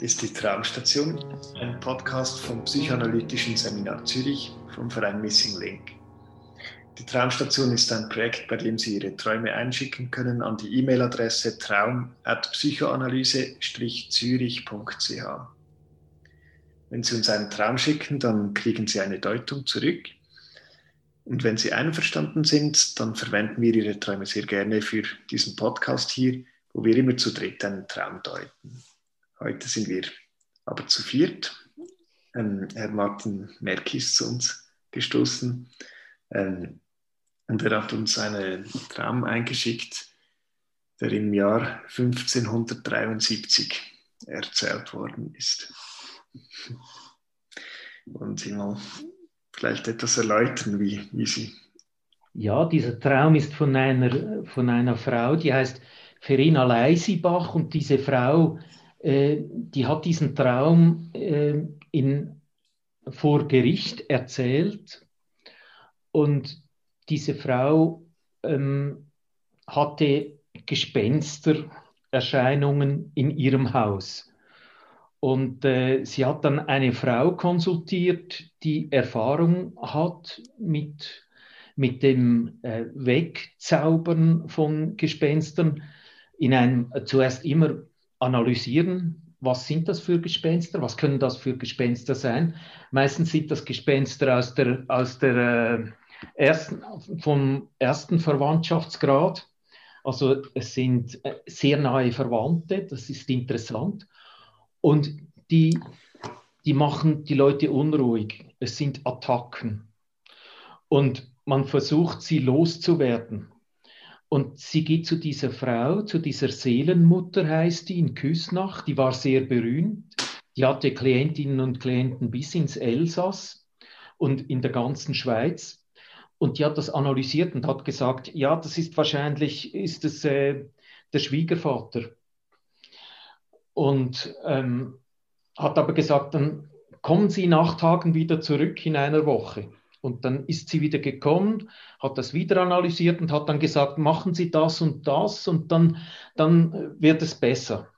ist die Traumstation, ein Podcast vom Psychoanalytischen Seminar Zürich vom Verein Missing Link. Die Traumstation ist ein Projekt, bei dem Sie Ihre Träume einschicken können an die E-Mail-Adresse traum.psychoanalyse-zürich.ch. Wenn Sie uns einen Traum schicken, dann kriegen Sie eine Deutung zurück. Und wenn Sie einverstanden sind, dann verwenden wir Ihre Träume sehr gerne für diesen Podcast hier, wo wir immer zu dritt einen Traum deuten. Heute sind wir aber zu viert. Ähm, Herr Martin Merki ist zu uns gestoßen ähm, und er hat uns einen Traum eingeschickt, der im Jahr 1573 erzählt worden ist. Und Sie mal vielleicht etwas erläutern, wie, wie Sie. Ja, dieser Traum ist von einer, von einer Frau, die heißt Ferina Leisibach und diese Frau äh, die hat diesen Traum äh, in, vor Gericht erzählt und diese Frau ähm, hatte Gespenstererscheinungen in ihrem Haus. Und äh, sie hat dann eine Frau konsultiert, die Erfahrung hat mit, mit dem äh, Wegzaubern von Gespenstern in einem zuerst immer analysieren, was sind das für Gespenster, was können das für Gespenster sein. Meistens sind das Gespenster aus der, aus der äh, ersten, vom ersten Verwandtschaftsgrad. Also es sind äh, sehr nahe Verwandte, das ist interessant. Und die, die machen die Leute unruhig. Es sind Attacken. Und man versucht, sie loszuwerden. Und sie geht zu dieser Frau, zu dieser Seelenmutter heißt die in Küsnach, die war sehr berühmt. Die hatte Klientinnen und Klienten bis ins Elsass und in der ganzen Schweiz. Und die hat das analysiert und hat gesagt, ja, das ist wahrscheinlich, ist es äh, der Schwiegervater. Und ähm, hat aber gesagt, dann kommen Sie nach Tagen wieder zurück in einer Woche. Und dann ist sie wieder gekommen, hat das wieder analysiert und hat dann gesagt, machen Sie das und das und dann, dann wird es besser.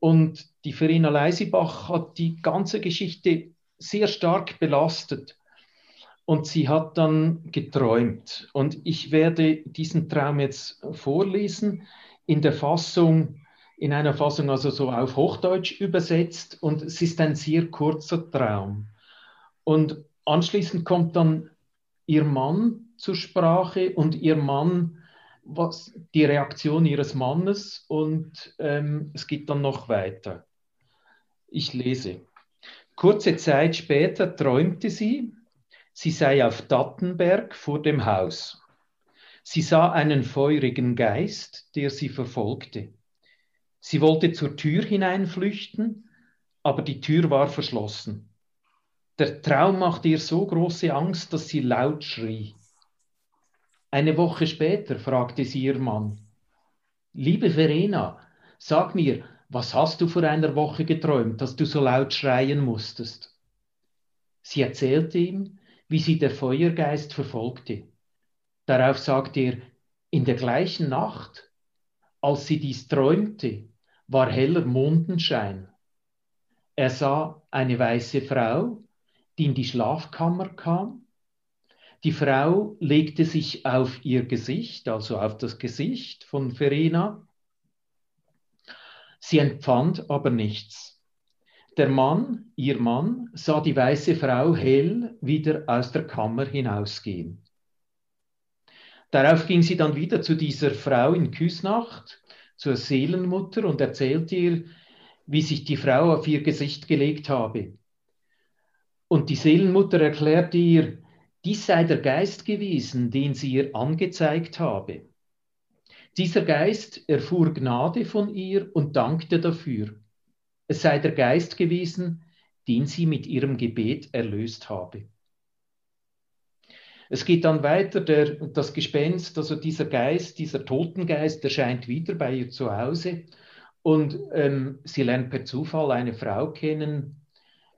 Und die Verena Leisibach hat die ganze Geschichte sehr stark belastet. Und sie hat dann geträumt. Und ich werde diesen Traum jetzt vorlesen in der Fassung, in einer Fassung also so auf Hochdeutsch übersetzt. Und es ist ein sehr kurzer Traum. Und Anschließend kommt dann ihr Mann zur Sprache und ihr Mann, was die Reaktion ihres Mannes und ähm, es geht dann noch weiter. Ich lese. Kurze Zeit später träumte sie, sie sei auf Dattenberg vor dem Haus. Sie sah einen feurigen Geist, der sie verfolgte. Sie wollte zur Tür hineinflüchten, aber die Tür war verschlossen. Der Traum machte ihr so große Angst, dass sie laut schrie. Eine Woche später fragte sie ihr Mann, Liebe Verena, sag mir, was hast du vor einer Woche geträumt, dass du so laut schreien musstest? Sie erzählte ihm, wie sie der Feuergeist verfolgte. Darauf sagte er, in der gleichen Nacht, als sie dies träumte, war heller Mondenschein. Er sah eine weiße Frau, die in die Schlafkammer kam. Die Frau legte sich auf ihr Gesicht, also auf das Gesicht von Verena. Sie empfand aber nichts. Der Mann, ihr Mann, sah die weiße Frau hell wieder aus der Kammer hinausgehen. Darauf ging sie dann wieder zu dieser Frau in Küsnacht, zur Seelenmutter, und erzählte ihr, wie sich die Frau auf ihr Gesicht gelegt habe. Und die Seelenmutter erklärte ihr, dies sei der Geist gewesen, den sie ihr angezeigt habe. Dieser Geist erfuhr Gnade von ihr und dankte dafür. Es sei der Geist gewesen, den sie mit ihrem Gebet erlöst habe. Es geht dann weiter, der, das Gespenst, also dieser Geist, dieser Totengeist erscheint wieder bei ihr zu Hause und ähm, sie lernt per Zufall eine Frau kennen,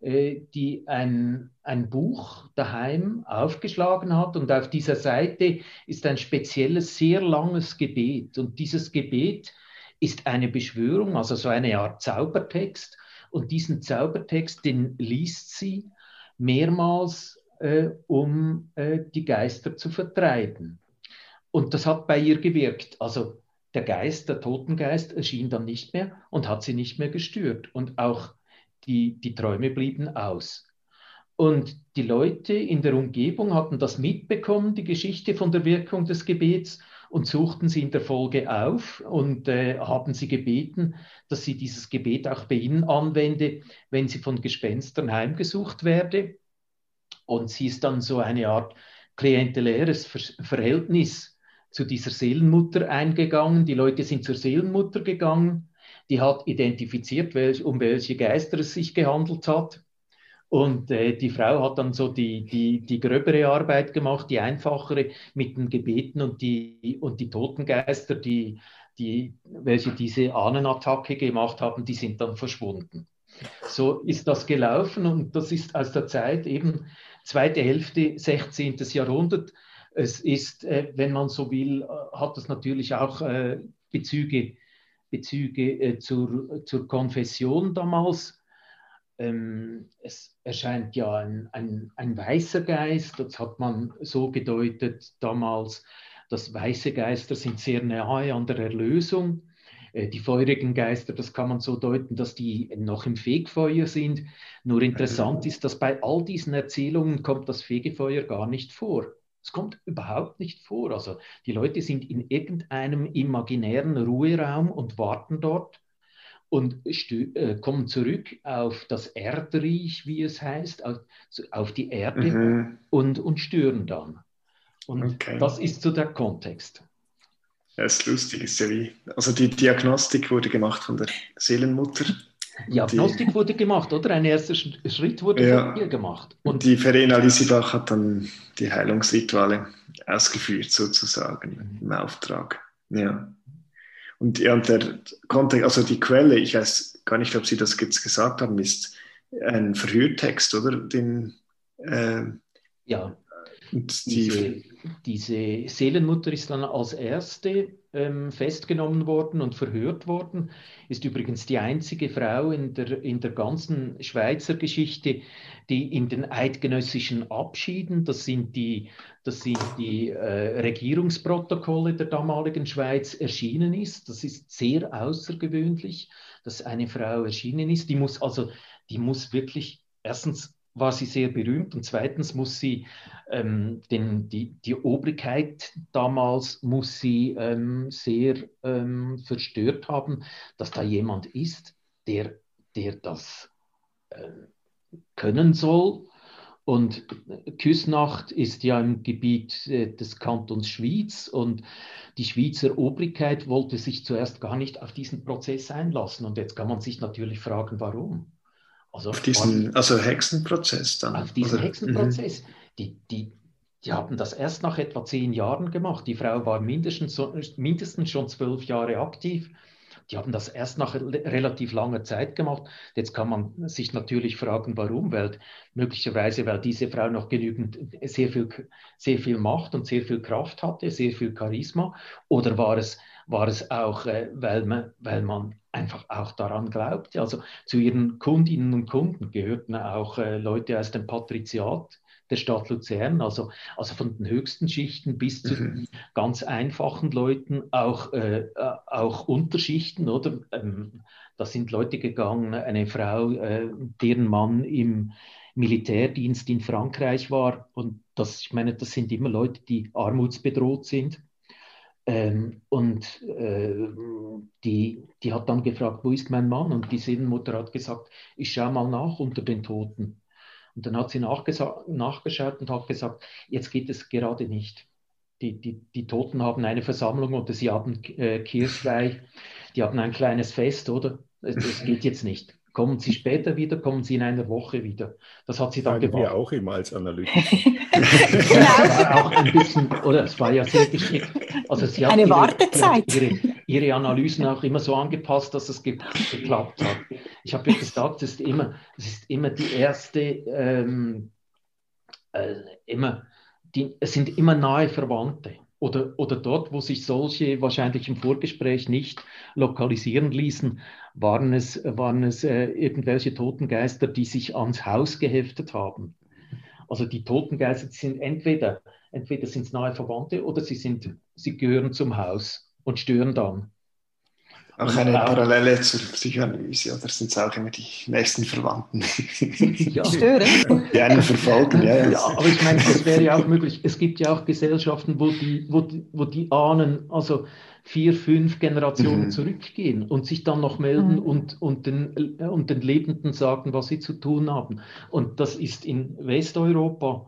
die ein, ein Buch daheim aufgeschlagen hat und auf dieser Seite ist ein spezielles, sehr langes Gebet und dieses Gebet ist eine Beschwörung, also so eine Art Zaubertext und diesen Zaubertext, den liest sie mehrmals äh, um äh, die Geister zu vertreiben. Und das hat bei ihr gewirkt. Also der Geist, der Totengeist, erschien dann nicht mehr und hat sie nicht mehr gestört. Und auch die, die Träume blieben aus. Und die Leute in der Umgebung hatten das mitbekommen, die Geschichte von der Wirkung des Gebets, und suchten sie in der Folge auf und äh, haben sie gebeten, dass sie dieses Gebet auch bei ihnen anwende, wenn sie von Gespenstern heimgesucht werde. Und sie ist dann so eine Art klienteläres Verhältnis zu dieser Seelenmutter eingegangen. Die Leute sind zur Seelenmutter gegangen. Die hat identifiziert, welch, um welche Geister es sich gehandelt hat. Und äh, die Frau hat dann so die, die, die gröbere Arbeit gemacht, die einfachere mit den Gebeten und die, und die Totengeister, die, die, welche diese Ahnenattacke gemacht haben, die sind dann verschwunden. So ist das gelaufen und das ist aus der Zeit eben zweite Hälfte 16. Jahrhundert. Es ist, äh, wenn man so will, äh, hat es natürlich auch äh, Bezüge, Bezüge zur, zur Konfession damals. Ähm, es erscheint ja ein, ein, ein weißer Geist, das hat man so gedeutet damals, dass weiße Geister sind sehr nahe an der Erlösung. Äh, die feurigen Geister, das kann man so deuten, dass die noch im Fegfeuer sind. Nur interessant ist, dass bei all diesen Erzählungen kommt das Fegefeuer gar nicht vor. Es kommt überhaupt nicht vor. Also die Leute sind in irgendeinem imaginären Ruheraum und warten dort und äh, kommen zurück auf das Erdreich, wie es heißt, auf, auf die Erde mhm. und, und stören dann. Und okay. das ist so der Kontext. Ja, ist lustig, ist ja wie, also die Diagnostik wurde gemacht von der Seelenmutter. Diagnostik die, wurde gemacht, oder? Ein erster Schritt wurde ja, von ihr gemacht. Und die Verena Lisibach hat dann die Heilungsrituale ausgeführt, sozusagen, im Auftrag. Ja. Und, ja, und der Kontext, also die Quelle, ich weiß gar nicht, ob Sie das jetzt gesagt haben, ist ein Verhörtext, oder? Den, äh, ja. Und die, diese, diese Seelenmutter ist dann als erste ähm, festgenommen worden und verhört worden, ist übrigens die einzige Frau in der, in der ganzen Schweizer Geschichte, die in den eidgenössischen Abschieden, das sind die, das sind die äh, Regierungsprotokolle der damaligen Schweiz, erschienen ist. Das ist sehr außergewöhnlich, dass eine Frau erschienen ist. Die muss also, die muss wirklich erstens war sie sehr berühmt und zweitens muss sie ähm, den, die, die Obrigkeit damals muss sie ähm, sehr ähm, verstört haben, dass da jemand ist, der, der das äh, können soll. Und Küsnacht ist ja im Gebiet äh, des Kantons Schwyz und die Schweizer Obrigkeit wollte sich zuerst gar nicht auf diesen Prozess einlassen. Und jetzt kann man sich natürlich fragen, warum. Also auf diesen also Hexenprozess dann? Auf diesen oder? Hexenprozess. Mhm. Die, die, die haben das erst nach etwa zehn Jahren gemacht. Die Frau war mindestens, mindestens schon zwölf Jahre aktiv. Die haben das erst nach relativ langer Zeit gemacht. Jetzt kann man sich natürlich fragen, warum, weil möglicherweise, weil diese Frau noch genügend sehr viel, sehr viel Macht und sehr viel Kraft hatte, sehr viel Charisma, oder war es, war es auch, äh, weil, man, weil man einfach auch daran glaubte. Also zu ihren Kundinnen und Kunden gehörten auch äh, Leute aus dem Patriziat der Stadt Luzern, also, also von den höchsten Schichten bis zu mhm. ganz einfachen Leuten, auch, äh, äh, auch Unterschichten, oder? Ähm, da sind Leute gegangen, eine Frau, äh, deren Mann im Militärdienst in Frankreich war. Und das, ich meine, das sind immer Leute, die armutsbedroht sind. Ähm, und äh, die, die hat dann gefragt, wo ist mein Mann? Und die Seelenmutter hat gesagt, ich schaue mal nach unter den Toten. Und dann hat sie nachgeschaut und hat gesagt, jetzt geht es gerade nicht. Die, die, die Toten haben eine Versammlung oder sie haben äh, Kirchweih, die haben ein kleines Fest, oder? Das geht jetzt nicht. Kommen Sie später wieder, kommen Sie in einer Woche wieder. Das hat sie dann Sagen gemacht. wir auch immer als Analytiker. Ja, auch ein bisschen, oder es war ja sehr geschickt. Also sie hat Eine ihre, Wartezeit. Ihre, ihre Analysen auch immer so angepasst, dass es ge geklappt hat. Ich habe ja gesagt, es ist immer, es ist immer die erste, ähm, äh, immer, die, es sind immer nahe Verwandte. Oder, oder dort, wo sich solche wahrscheinlich im Vorgespräch nicht lokalisieren ließen, waren es, waren es äh, irgendwelche Totengeister, die sich ans Haus geheftet haben. Also die Totengeister sind entweder, entweder sind es nahe Verwandte oder sie, sind, sie gehören zum Haus und stören dann. Auch eine Parallele zur Psychoanalyse, oder sind es auch immer die nächsten Verwandten? Ja. Stören. Die einen verfolgen, ja. Ja, aber ich meine, das wäre ja auch möglich. Es gibt ja auch Gesellschaften, wo die, wo die, wo die Ahnen, also vier, fünf Generationen Mhm. zurückgehen und sich dann noch melden Mhm. und, und, den, äh, und den Lebenden sagen, was sie zu tun haben. Und das ist in Westeuropa,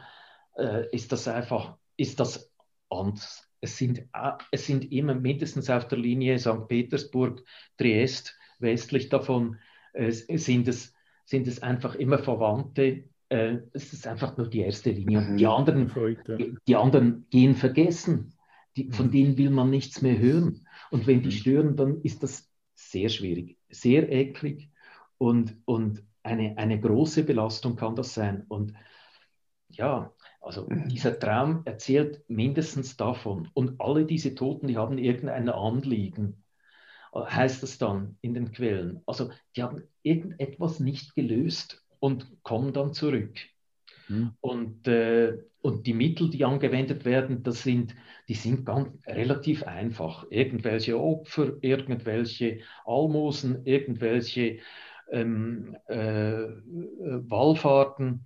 äh, ist das einfach, ist das anders. Es sind, äh, es sind immer mindestens auf der Linie St. Petersburg, Triest, westlich davon äh, sind, es, sind es einfach immer Verwandte. Äh, es ist einfach nur die erste Linie. Und die Mhm. anderen die anderen gehen vergessen. Die, von Mhm. denen will man nichts mehr hören. Und wenn die Mhm. stören, dann ist das sehr schwierig, sehr eklig und, und eine, eine große Belastung kann das sein. Und ja, also Mhm. dieser Traum erzählt mindestens davon. Und alle diese Toten, die haben irgendein Anliegen, heißt es dann in den Quellen. Also die haben irgendetwas nicht gelöst und kommen dann zurück. Mhm. Und, äh, und die Mittel, die angewendet werden, das sind, die sind ganz relativ einfach. Irgendwelche Opfer, irgendwelche Almosen, irgendwelche ähm, äh, Wallfahrten.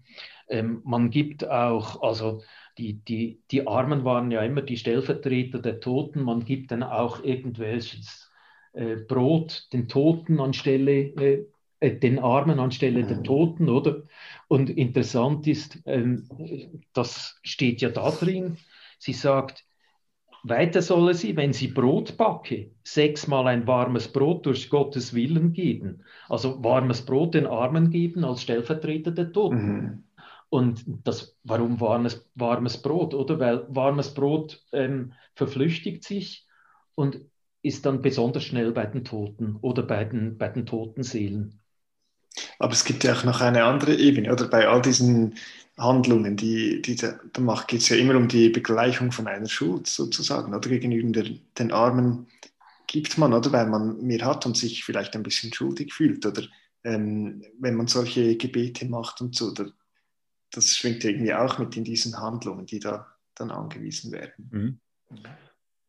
Ähm, man gibt auch, also die, die, die Armen waren ja immer die Stellvertreter der Toten, man gibt dann auch irgendwelches äh, Brot den Toten anstelle, äh, äh, den Armen anstelle der Mhm. Toten, oder? Und interessant ist, ähm, das steht ja da drin, sie sagt, weiter solle sie, wenn sie Brot backe, sechsmal ein warmes Brot durch Gottes Willen geben. Also warmes Brot den Armen geben als Stellvertreter der Toten. Mhm. Und das, warum warmes, warmes Brot, oder? Weil warmes Brot ähm, verflüchtigt sich und ist dann besonders schnell bei den Toten oder bei den, bei den toten Seelen. Aber es gibt ja auch noch eine andere Ebene, oder? Bei all diesen Handlungen, die, die da macht, geht es ja immer um die Begleichung von einer Schuld sozusagen, oder? Gegenüber der, den Armen gibt man, oder? Weil man mehr hat und sich vielleicht ein bisschen schuldig fühlt, oder ähm, wenn man solche Gebete macht und so, oder, das schwingt irgendwie auch mit in diesen Handlungen, die da dann angewiesen werden. Mhm.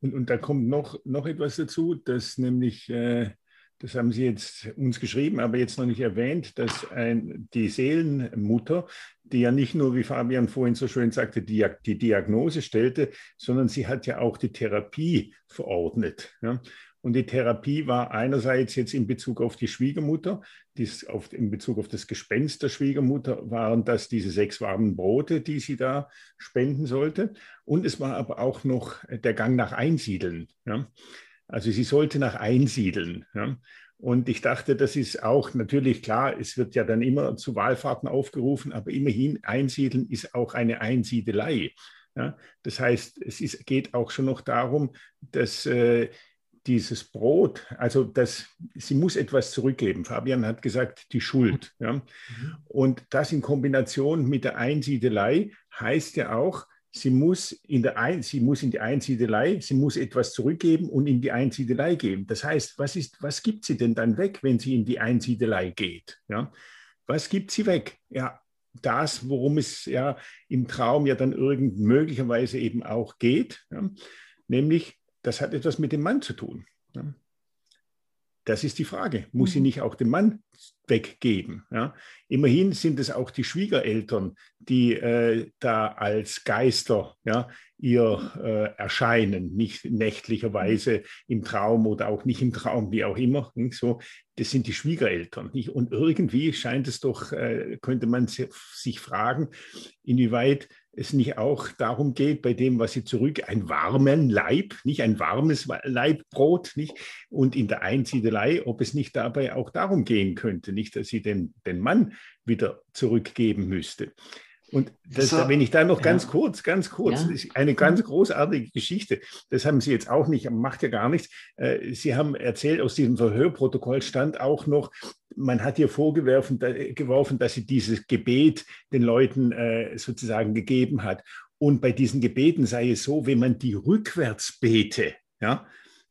Und, und da kommt noch, noch etwas dazu, dass nämlich, äh, das haben Sie jetzt uns geschrieben, aber jetzt noch nicht erwähnt, dass ein, die Seelenmutter, die ja nicht nur, wie Fabian vorhin so schön sagte, die, die Diagnose stellte, sondern sie hat ja auch die Therapie verordnet. Ja? Und die Therapie war einerseits jetzt in Bezug auf die Schwiegermutter, dies auf, in Bezug auf das Gespenst der Schwiegermutter waren das diese sechs warmen Brote, die sie da spenden sollte. Und es war aber auch noch der Gang nach Einsiedeln. Ja? Also sie sollte nach Einsiedeln. Ja? Und ich dachte, das ist auch natürlich klar, es wird ja dann immer zu Wahlfahrten aufgerufen, aber immerhin Einsiedeln ist auch eine Einsiedelei. Ja? Das heißt, es ist, geht auch schon noch darum, dass äh, dieses Brot, also das, sie muss etwas zurückgeben. Fabian hat gesagt, die Schuld. Ja? Und das in Kombination mit der Einsiedelei heißt ja auch, sie muss in, der Ein, sie muss in die Einsiedelei, sie muss etwas zurückgeben und in die Einsiedelei geben. Das heißt, was, ist, was gibt sie denn dann weg, wenn sie in die Einsiedelei geht? Ja? Was gibt sie weg? Ja, das, worum es ja im Traum ja dann irgend möglicherweise eben auch geht, ja? nämlich das hat etwas mit dem Mann zu tun. Ja? Das ist die Frage. Muss sie nicht auch den Mann weggeben? Ja? Immerhin sind es auch die Schwiegereltern, die äh, da als Geister ja, ihr äh, erscheinen, nicht nächtlicherweise im Traum oder auch nicht im Traum, wie auch immer. Nicht? So, das sind die Schwiegereltern. Nicht? Und irgendwie scheint es doch, äh, könnte man sich fragen, inwieweit es nicht auch darum geht, bei dem, was sie zurück, ein warmen Leib, nicht ein warmes Leibbrot, nicht? Und in der Einsiedelei, ob es nicht dabei auch darum gehen könnte, nicht, dass sie den, den Mann wieder zurückgeben müsste. Und das, so, wenn ich da noch ganz ja. kurz, ganz kurz, ja. ist eine ganz großartige Geschichte. Das haben Sie jetzt auch nicht, macht ja gar nichts. Äh, sie haben erzählt, aus diesem Verhörprotokoll stand auch noch, man hat ihr vorgeworfen, geworfen, dass sie dieses Gebet den Leuten äh, sozusagen gegeben hat. Und bei diesen Gebeten sei es so, wenn man die rückwärts bete, ja,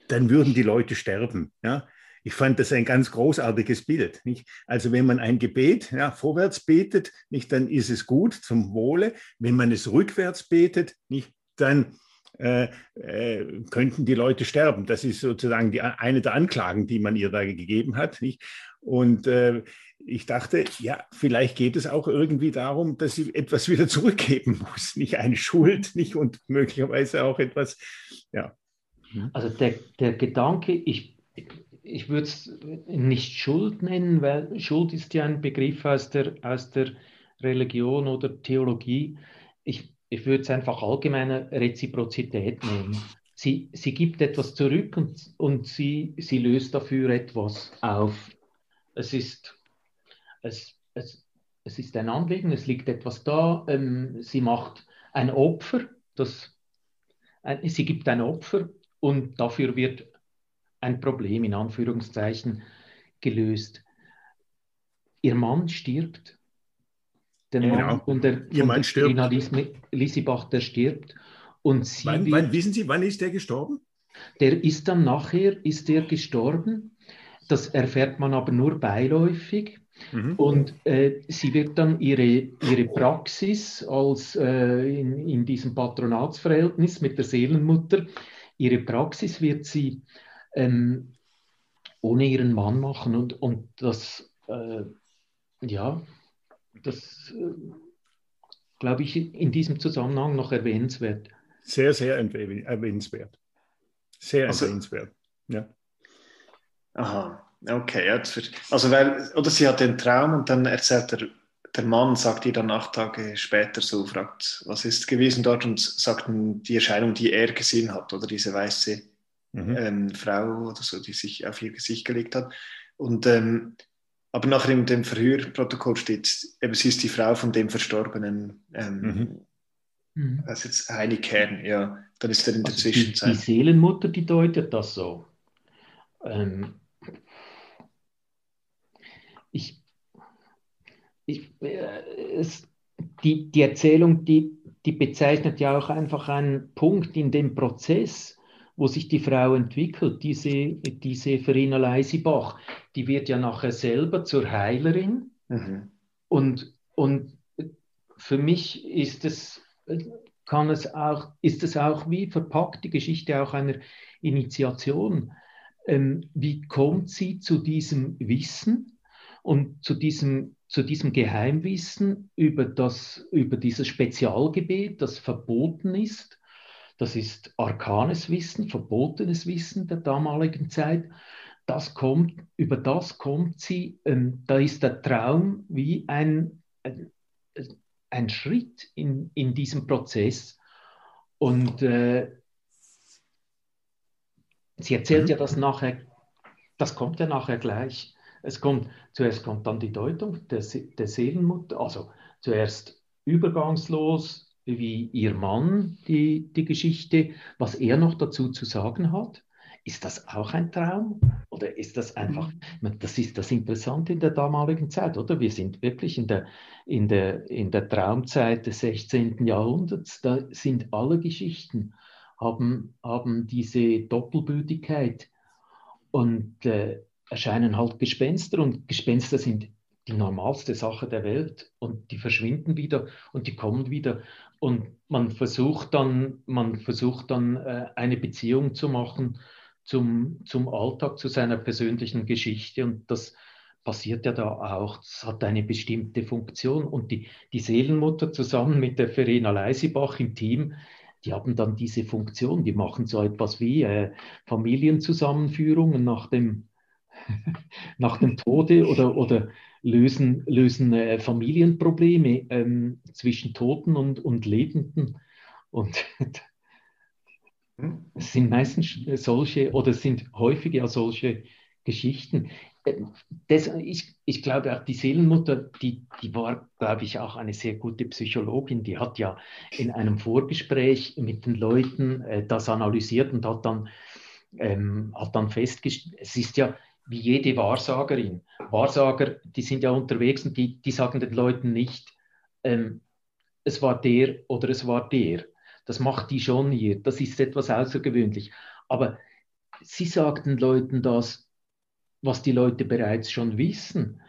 dann würden die Leute sterben. Ja. Ich fand das ein ganz großartiges Bild. Nicht? Also wenn man ein Gebet ja, vorwärts betet, nicht, dann ist es gut zum Wohle. Wenn man es rückwärts betet, nicht, dann äh, äh, könnten die Leute sterben. Das ist sozusagen die, eine der Anklagen, die man ihr da gegeben hat. Nicht? Und äh, ich dachte, ja, vielleicht geht es auch irgendwie darum, dass sie etwas wieder zurückgeben muss. Nicht eine Schuld, nicht und möglicherweise auch etwas, ja. Also der, der Gedanke, ich ich würde es nicht Schuld nennen, weil Schuld ist ja ein Begriff aus der, aus der Religion oder Theologie. Ich, ich würde es einfach allgemeine Reziprozität nennen. Sie, sie gibt etwas zurück und, und sie, sie löst dafür etwas auf. Es ist, es, es, es ist ein Anliegen, es liegt etwas da. Ähm, sie macht ein Opfer, das, ein, sie gibt ein Opfer und dafür wird ein Problem in Anführungszeichen gelöst. Ihr Mann stirbt. Der Mann genau. von der, Ihr Mann stirbt. Lissibach, der stirbt. Und sie wann, wann, wissen Sie, wann ist der gestorben? Der ist dann nachher, ist der gestorben. Das erfährt man aber nur beiläufig. Mhm. Und äh, sie wird dann ihre, ihre Praxis als äh, in, in diesem Patronatsverhältnis mit der Seelenmutter, ihre Praxis wird sie ähm, ohne ihren Mann machen. Und, und das, äh, ja, das äh, glaube ich in diesem Zusammenhang noch erwähnenswert. Sehr, sehr erwähnenswert. Sehr also, erwähnenswert, ja. Aha, okay. Also, weil, oder sie hat den Traum und dann erzählt der, der Mann, sagt ihr dann acht Tage später so, fragt, was ist gewesen dort und sagt die Erscheinung, die er gesehen hat, oder diese weiße mhm. ähm, Frau oder so, die sich auf ihr Gesicht gelegt hat. Und, ähm, aber nachher in dem Verhörprotokoll steht, eben, sie ist die Frau von dem Verstorbenen. Ähm, mhm. mhm. Das ist jetzt Heini Kern, ja. Dann ist er in der also Zwischenzeit. Die, die, Seelenmutter, die deutet das so. Ähm, ich, ich, äh, es, die, die Erzählung, die, die bezeichnet ja auch einfach einen Punkt in dem Prozess, wo sich die Frau entwickelt, diese, diese Verena Leisibach, die wird ja nachher selber zur Heilerin. Mhm. Und, und für mich ist es, kann es auch, ist es auch wie verpackt, die Geschichte auch einer Initiation. Ähm, wie kommt sie zu diesem Wissen und zu diesem, zu diesem Geheimwissen über, das, über dieses Spezialgebet, das verboten ist? Das ist arkanes Wissen, verbotenes Wissen der damaligen Zeit. Das kommt, über das kommt sie, ähm, da ist der Traum wie ein, ein, ein Schritt in, in diesem Prozess. Und äh, sie erzählt mhm. ja das nachher, das kommt ja nachher gleich. Es kommt, zuerst kommt dann die Deutung der, der Seelenmutter, also zuerst übergangslos, wie ihr Mann die, die Geschichte, was er noch dazu zu sagen hat. Ist das auch ein Traum oder ist das einfach, mhm. das ist das Interessante in der damaligen Zeit, oder? Wir sind wirklich in der, in der, in der Traumzeit des 16. Jahrhunderts, da sind alle Geschichten, haben, haben diese Doppelbödigkeit und äh, erscheinen halt Gespenster und Gespenster sind die normalste Sache der Welt und die verschwinden wieder und die kommen wieder. Und man versucht dann, man versucht dann äh, eine Beziehung zu machen zum, zum Alltag, zu seiner persönlichen Geschichte. Und das passiert ja da auch. Das hat eine bestimmte Funktion. Und die, die Seelenmutter zusammen mit der Verena Leisibach im Team, die haben dann diese Funktion, die machen so etwas wie äh, Familienzusammenführungen nach dem, nach dem Tode oder, oder lösen, lösen äh, Familienprobleme ähm, zwischen Toten und, und Lebenden. Und es sind meistens solche oder sind häufig ja solche Geschichten. Äh, das, ich, ich glaube auch die Seelenmutter, die, die war, glaube ich, auch eine sehr gute Psychologin. Die hat ja in einem Vorgespräch mit den Leuten äh, das analysiert und hat dann, ähm, hat dann festgestellt, es ist ja wie jede Wahrsagerin. Wahrsager, die sind ja unterwegs und die, die sagen den Leuten nicht, ähm, es war der oder es war der. Das macht die schon hier. Das ist etwas außergewöhnlich. Aber sie sagt den Leuten das, was die Leute bereits schon wissen.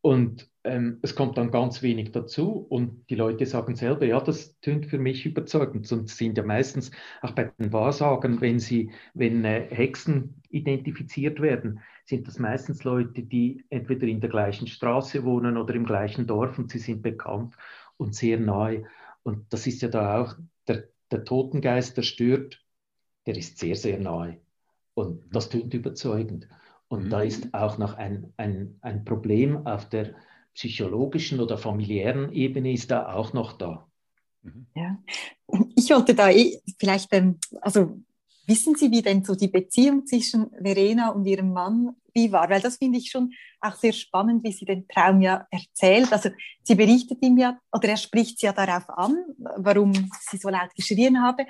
Und ähm, es kommt dann ganz wenig dazu und die Leute sagen selber, ja, das tönt für mich überzeugend. Und sind ja meistens auch bei den Wahrsagern, wenn sie, wenn äh, Hexen identifiziert werden, sind das meistens Leute, die entweder in der gleichen Straße wohnen oder im gleichen Dorf und sie sind bekannt und sehr nahe. Und das ist ja da auch der, der Totengeist, der stört, der ist sehr, sehr nahe. Und das tönt überzeugend. Und mhm. da ist auch noch ein, ein, ein Problem auf der psychologischen oder familiären Ebene ist da auch noch da. Mhm. Ja, ich wollte da eh vielleicht, ähm, also wissen Sie, wie denn so die Beziehung zwischen Verena und ihrem Mann wie war? Weil das finde ich schon auch sehr spannend, wie sie den Traum ja erzählt. Also sie berichtet ihm ja, oder er spricht sie ja darauf an, warum sie so laut geschrien habe.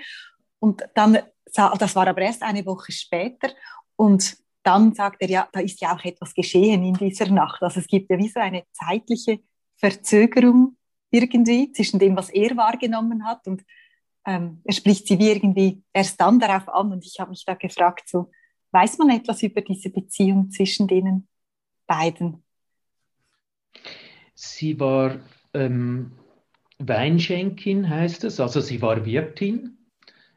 Und dann, das war aber erst eine Woche später. Und dann sagt er ja, da ist ja auch etwas geschehen in dieser Nacht. Also es gibt ja wie so eine zeitliche Verzögerung irgendwie zwischen dem, was er wahrgenommen hat und ähm, er spricht sie wie irgendwie erst dann darauf an. Und ich habe mich da gefragt, so weiß man etwas über diese Beziehung zwischen den beiden? Sie war ähm, Weinschenkin, heißt es, also sie war Wirtin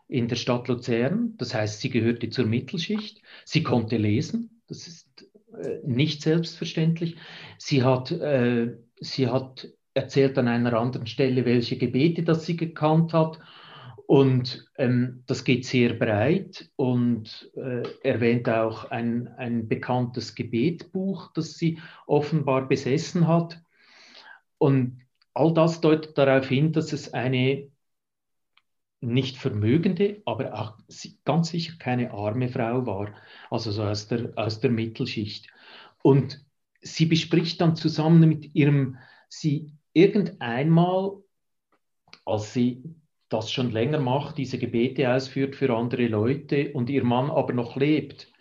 in der Stadt Luzern. Das heißt, sie gehörte zur Mittelschicht. Sie konnte lesen. Das ist äh, nicht selbstverständlich. Sie hat, äh, sie hat erzählt an einer anderen Stelle, welche Gebete das sie gekannt hat. Und ähm, das geht sehr breit und äh, erwähnt auch ein, ein bekanntes Gebetbuch, das sie offenbar besessen hat. Und all das deutet darauf hin, dass es eine nicht vermögende, aber auch ganz sicher keine arme Frau war, also so aus der, aus der Mittelschicht. Und sie bespricht dann zusammen mit ihrem, sie irgendeinmal, als sie das schon länger macht, diese Gebete ausführt für andere Leute und ihr Mann aber noch lebt,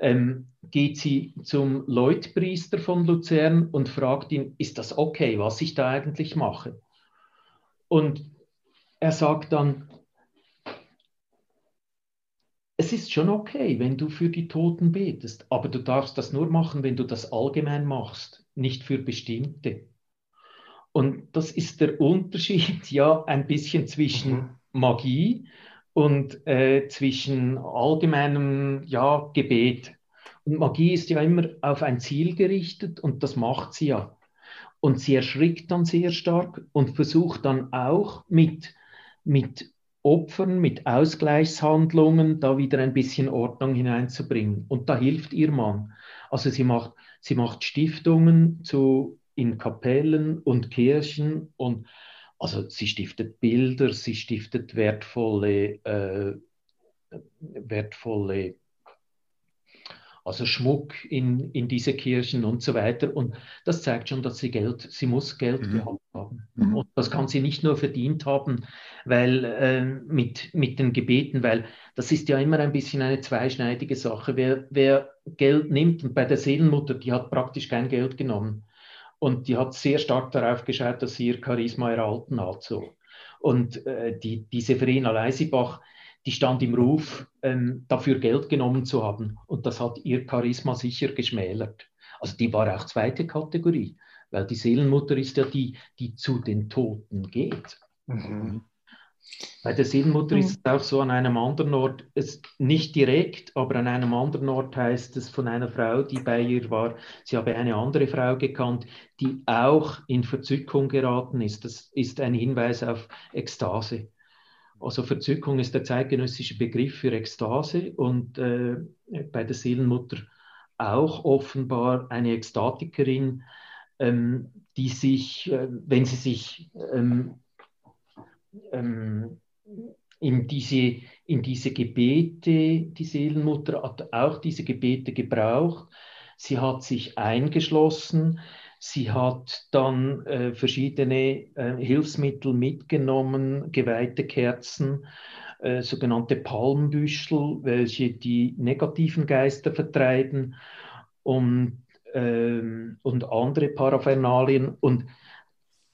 ähm, geht sie zum Leutpriester von Luzern und fragt ihn, ist das okay, was ich da eigentlich mache? Und er sagt dann, es ist schon okay, wenn du für die Toten betest, aber du darfst das nur machen, wenn du das allgemein machst, nicht für bestimmte. Und das ist der Unterschied ja ein bisschen zwischen mhm. Magie und äh, zwischen allgemeinem ja, Gebet. Und Magie ist ja immer auf ein Ziel gerichtet und das macht sie ja. Und sie erschrickt dann sehr stark und versucht dann auch mit mit Opfern, mit Ausgleichshandlungen da wieder ein bisschen Ordnung hineinzubringen. Und da hilft ihr Mann. Also sie macht, sie macht Stiftungen zu, in Kapellen und Kirchen und also sie stiftet Bilder, sie stiftet wertvolle, äh, wertvolle also Schmuck in, in diese Kirchen und so weiter. Und das zeigt schon, dass sie Geld, sie muss Geld mhm. gehabt haben. Mhm. Und das kann sie nicht nur verdient haben, weil äh, mit, mit den Gebeten, weil das ist ja immer ein bisschen eine zweischneidige Sache. Wer, wer Geld nimmt, und bei der Seelenmutter, die hat praktisch kein Geld genommen. Und die hat sehr stark darauf geschaut, dass sie ihr Charisma erhalten hat. So. Und äh, die, diese Verena Leisibach, die stand im Ruf, ähm, dafür Geld genommen zu haben. Und das hat ihr Charisma sicher geschmälert. Also die war auch zweite Kategorie, weil die Seelenmutter ist ja die, die zu den Toten geht. Mhm. Bei der Seelenmutter mhm. ist es auch so an einem anderen Ort, es nicht direkt, aber an einem anderen Ort heißt es von einer Frau, die bei ihr war, sie habe eine andere Frau gekannt, die auch in Verzückung geraten ist. Das ist ein Hinweis auf Ekstase. Also Verzückung ist der zeitgenössische Begriff für Ekstase und äh, bei der Seelenmutter auch offenbar eine Ekstatikerin, ähm, die sich, äh, wenn sie sich ähm, ähm, in, diese, in diese Gebete, die Seelenmutter hat auch diese Gebete gebraucht. Sie hat sich eingeschlossen, sie hat dann äh, verschiedene äh, Hilfsmittel mitgenommen, geweihte Kerzen, äh, sogenannte Palmbüschel, welche die negativen Geister vertreiben und, ähm, und andere Paraphernalien. Und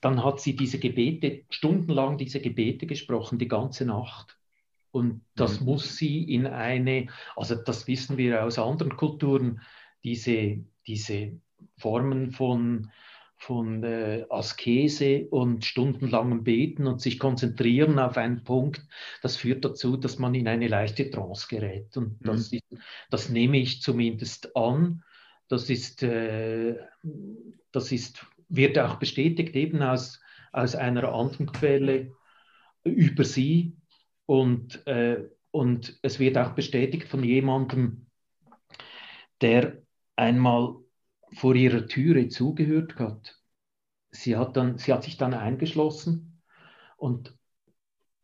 dann hat sie diese Gebete, stundenlang diese Gebete gesprochen, die ganze Nacht. Und das mhm. muss sie in eine, also das wissen wir aus anderen Kulturen, diese, diese Formen von, von äh, Askese und stundenlangem Beten und sich konzentrieren auf einen Punkt, das führt dazu, dass man in eine leichte Trance gerät. Und mhm. das, ist, das nehme ich zumindest an. Das ist, äh, das ist wird auch bestätigt eben aus, aus einer anderen Quelle über sie und, äh, und es wird auch bestätigt von jemandem, der einmal vor ihrer Türe zugehört hat. Sie hat, dann, sie hat sich dann eingeschlossen und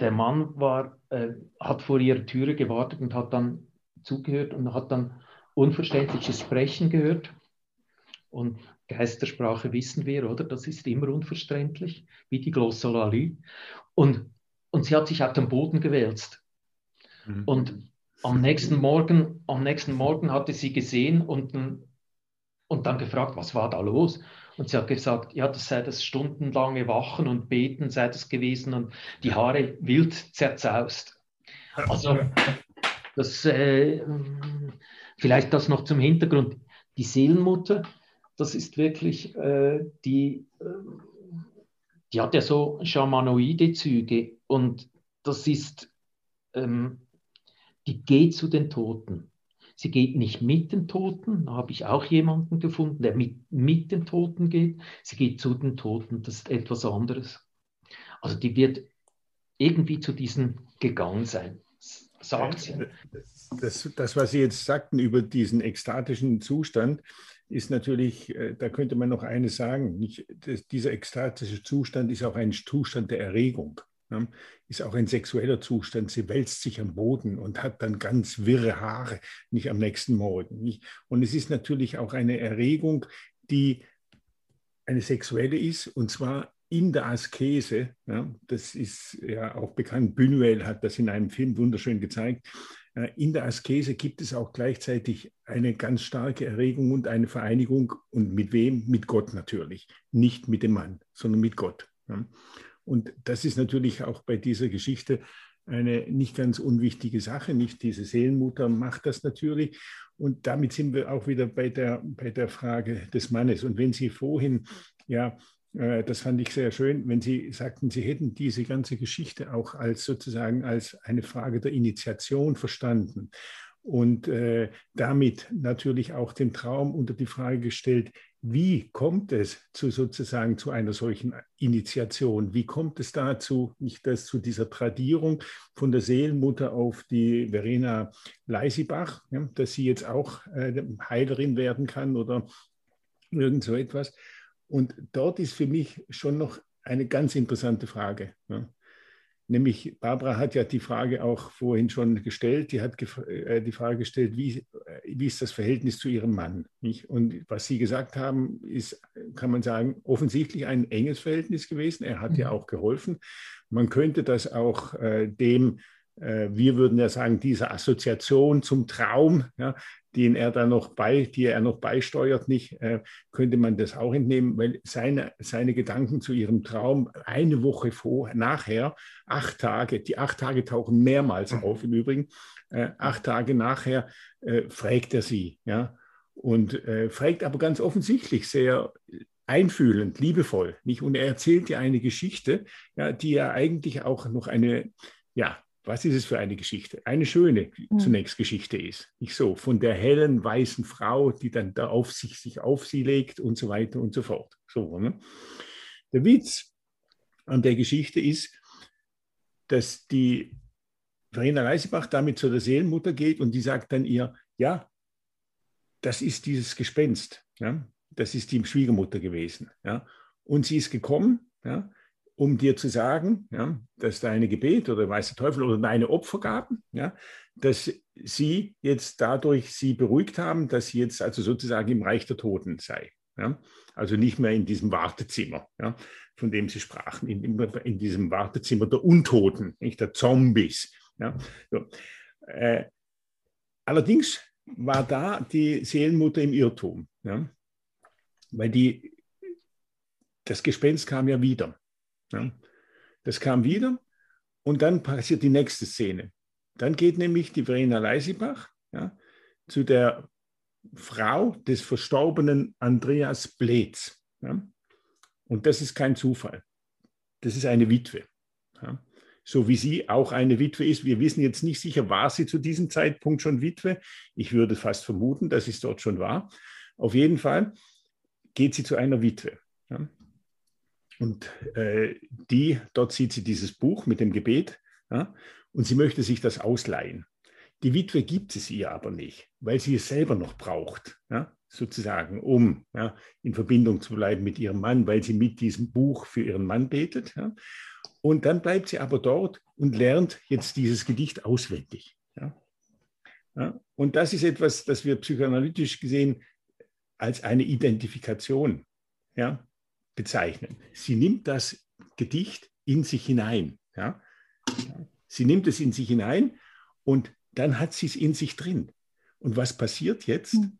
der Mann war, äh, hat vor ihrer Türe gewartet und hat dann zugehört und hat dann unverständliches Sprechen gehört. Und Geistersprache wissen wir, oder? Das ist immer unverständlich, wie die Glossolalie. Und, und sie hat sich auf den Boden gewälzt. Mhm. Und am nächsten Morgen, am nächsten Morgen hatte sie gesehen und, und dann gefragt, was war da los? Und sie hat gesagt, ja, das sei das stundenlange Wachen und Beten sei das gewesen und die Haare wild zerzaust. Also, das, äh, vielleicht das noch zum Hintergrund. Die Seelenmutter das ist wirklich, äh, die, äh, die hat ja so schamanoide Züge und das ist, ähm, die geht zu den Toten. Sie geht nicht mit den Toten, da habe ich auch jemanden gefunden, der mit, mit den Toten geht. Sie geht zu den Toten, das ist etwas anderes. Also die wird irgendwie zu diesen gegangen sein, sagt sie. Das, das, was Sie jetzt sagten über diesen ekstatischen Zustand, ist natürlich, äh, da könnte man noch eines sagen, nicht, das, dieser ekstatische Zustand ist auch ein Zustand der Erregung, ne? ist auch ein sexueller Zustand. Sie wälzt sich am Boden und hat dann ganz wirre Haare, nicht am nächsten Morgen. Nicht? Und es ist natürlich auch eine Erregung, die eine sexuelle ist, und zwar in der Askese. Ja? Das ist ja auch bekannt, Buñuel hat das in einem Film wunderschön gezeigt äh, in der Askese gibt es auch gleichzeitig eine ganz starke Erregung und eine Vereinigung. Und mit wem? Mit Gott natürlich. Nicht mit dem Mann, sondern mit Gott. Und das ist natürlich auch bei dieser Geschichte eine nicht ganz unwichtige Sache. Nicht diese Seelenmutter macht das natürlich. Und damit sind wir auch wieder bei der, bei der Frage des Mannes. Und wenn Sie vorhin ja das fand ich sehr schön, wenn Sie sagten, Sie hätten diese ganze Geschichte auch als sozusagen als eine Frage der Initiation verstanden und äh, damit natürlich auch den Traum unter die Frage gestellt, wie kommt es zu sozusagen zu einer solchen Initiation? Wie kommt es dazu, nicht das zu dieser Tradierung von der Seelenmutter auf die Verena Leisibach, ja, dass sie jetzt auch äh, Heilerin werden kann oder irgend so etwas? Und dort ist für mich schon noch eine ganz interessante Frage. Ne? Nämlich, Barbara hat ja die Frage auch vorhin schon gestellt, die hat äh, die Frage gestellt, wie, äh, wie ist das Verhältnis zu ihrem Mann? Nicht? Und was Sie gesagt haben, ist, kann man sagen, offensichtlich ein enges Verhältnis gewesen. Er hat mhm. ja auch geholfen. Man könnte das auch äh, dem wir würden ja sagen, diese Assoziation zum Traum, ja, den er da noch bei, die er noch beisteuert, nicht, äh, könnte man das auch entnehmen, weil seine, seine Gedanken zu ihrem Traum eine Woche vor, nachher, acht Tage, die acht Tage tauchen mehrmals mhm. auf im Übrigen, äh, acht Tage nachher äh, fragt er sie, ja, und äh, fragt aber ganz offensichtlich sehr einfühlend, liebevoll, nicht? Und er erzählt ja eine Geschichte, ja, die ja eigentlich auch noch eine, ja, was ist es für eine Geschichte? Eine schöne mhm. zunächst Geschichte ist. Nicht so, von der hellen weißen Frau, die dann da auf sich, sich auf sie legt und so weiter und so fort. So, ne? Der Witz an der Geschichte ist, dass die Verena Reisebach damit zu der Seelenmutter geht und die sagt dann ihr, ja, das ist dieses Gespenst. Ja? das ist die Schwiegermutter gewesen. Ja? Und sie ist gekommen, ja, um dir zu sagen, ja, dass deine Gebet oder weiß der Teufel oder deine Opfergaben, ja, dass sie jetzt dadurch sie beruhigt haben, dass sie jetzt also sozusagen im Reich der Toten sei. Ja? Also nicht mehr in diesem Wartezimmer, ja, von dem sie sprachen, in, in, diesem Wartezimmer der Untoten, nicht der Zombies. Ja? So. Äh, allerdings war da die Seelenmutter im Irrtum, ja? weil die, das Gespenst kam ja wieder. Ja? Das kam wieder und dann passiert die nächste Szene. Dann geht nämlich die Verena Leisibach ja, zu der Frau des verstorbenen Andreas Bleetz. Ja? Und das ist kein Zufall. Das ist eine Witwe. Ja? So wie sie auch eine Witwe ist. Wir wissen jetzt nicht sicher, war sie zu diesem Zeitpunkt schon Witwe. Ich würde fast vermuten, dass es dort schon war. Auf jeden Fall geht sie zu einer Witwe. Ja? Und äh, die, dort sieht sie dieses Buch mit dem Gebet ja? und sie möchte sich das ausleihen. Die Witwe gibt es ihr aber nicht, weil sie es selber noch braucht, ja? sozusagen, um ja, in Verbindung zu bleiben mit ihrem Mann, weil sie mit diesem Buch für ihren Mann betet. Und dann bleibt sie aber dort und lernt jetzt dieses Gedicht auswendig. Und das ist etwas, das wir psychoanalytisch gesehen als eine Identifikation ja, bezeichnen. Sie nimmt das Gedicht in sich hinein. Ja? Sie nimmt es in sich hinein und dann hat sie es in sich drin. Und was passiert jetzt? Hm.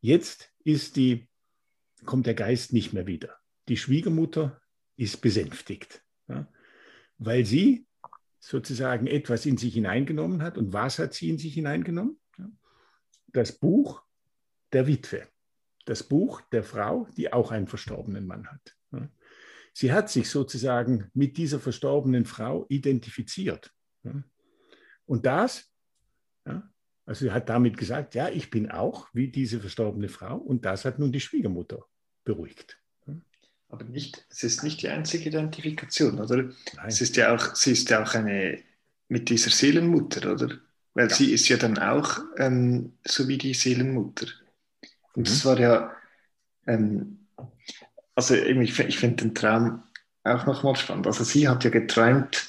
Jetzt ist die, kommt der Geist nicht mehr wieder. Die Schwiegermutter ist besänftigt, ja? weil sie sozusagen etwas in sich hineingenommen hat. Und was hat sie in sich hineingenommen? Das Buch der Witwe das Buch der Frau, die auch einen verstorbenen Mann hat. Sie hat sich sozusagen mit dieser verstorbenen Frau identifiziert. Und das, also sie hat damit gesagt, ja, ich bin auch wie diese verstorbene Frau und das hat nun die Schwiegermutter beruhigt. Aber nicht, es ist nicht die einzige Identifikation, oder? Nein. Es ist ja auch, sie ist ja auch eine mit dieser Seelenmutter, oder? Weil ja. sie ist ja dann auch ähm, so wie die Seelenmutter. Und das mhm. war ja, ähm, also ich, ich finde den Traum auch nochmal spannend. Also sie hat ja geträumt,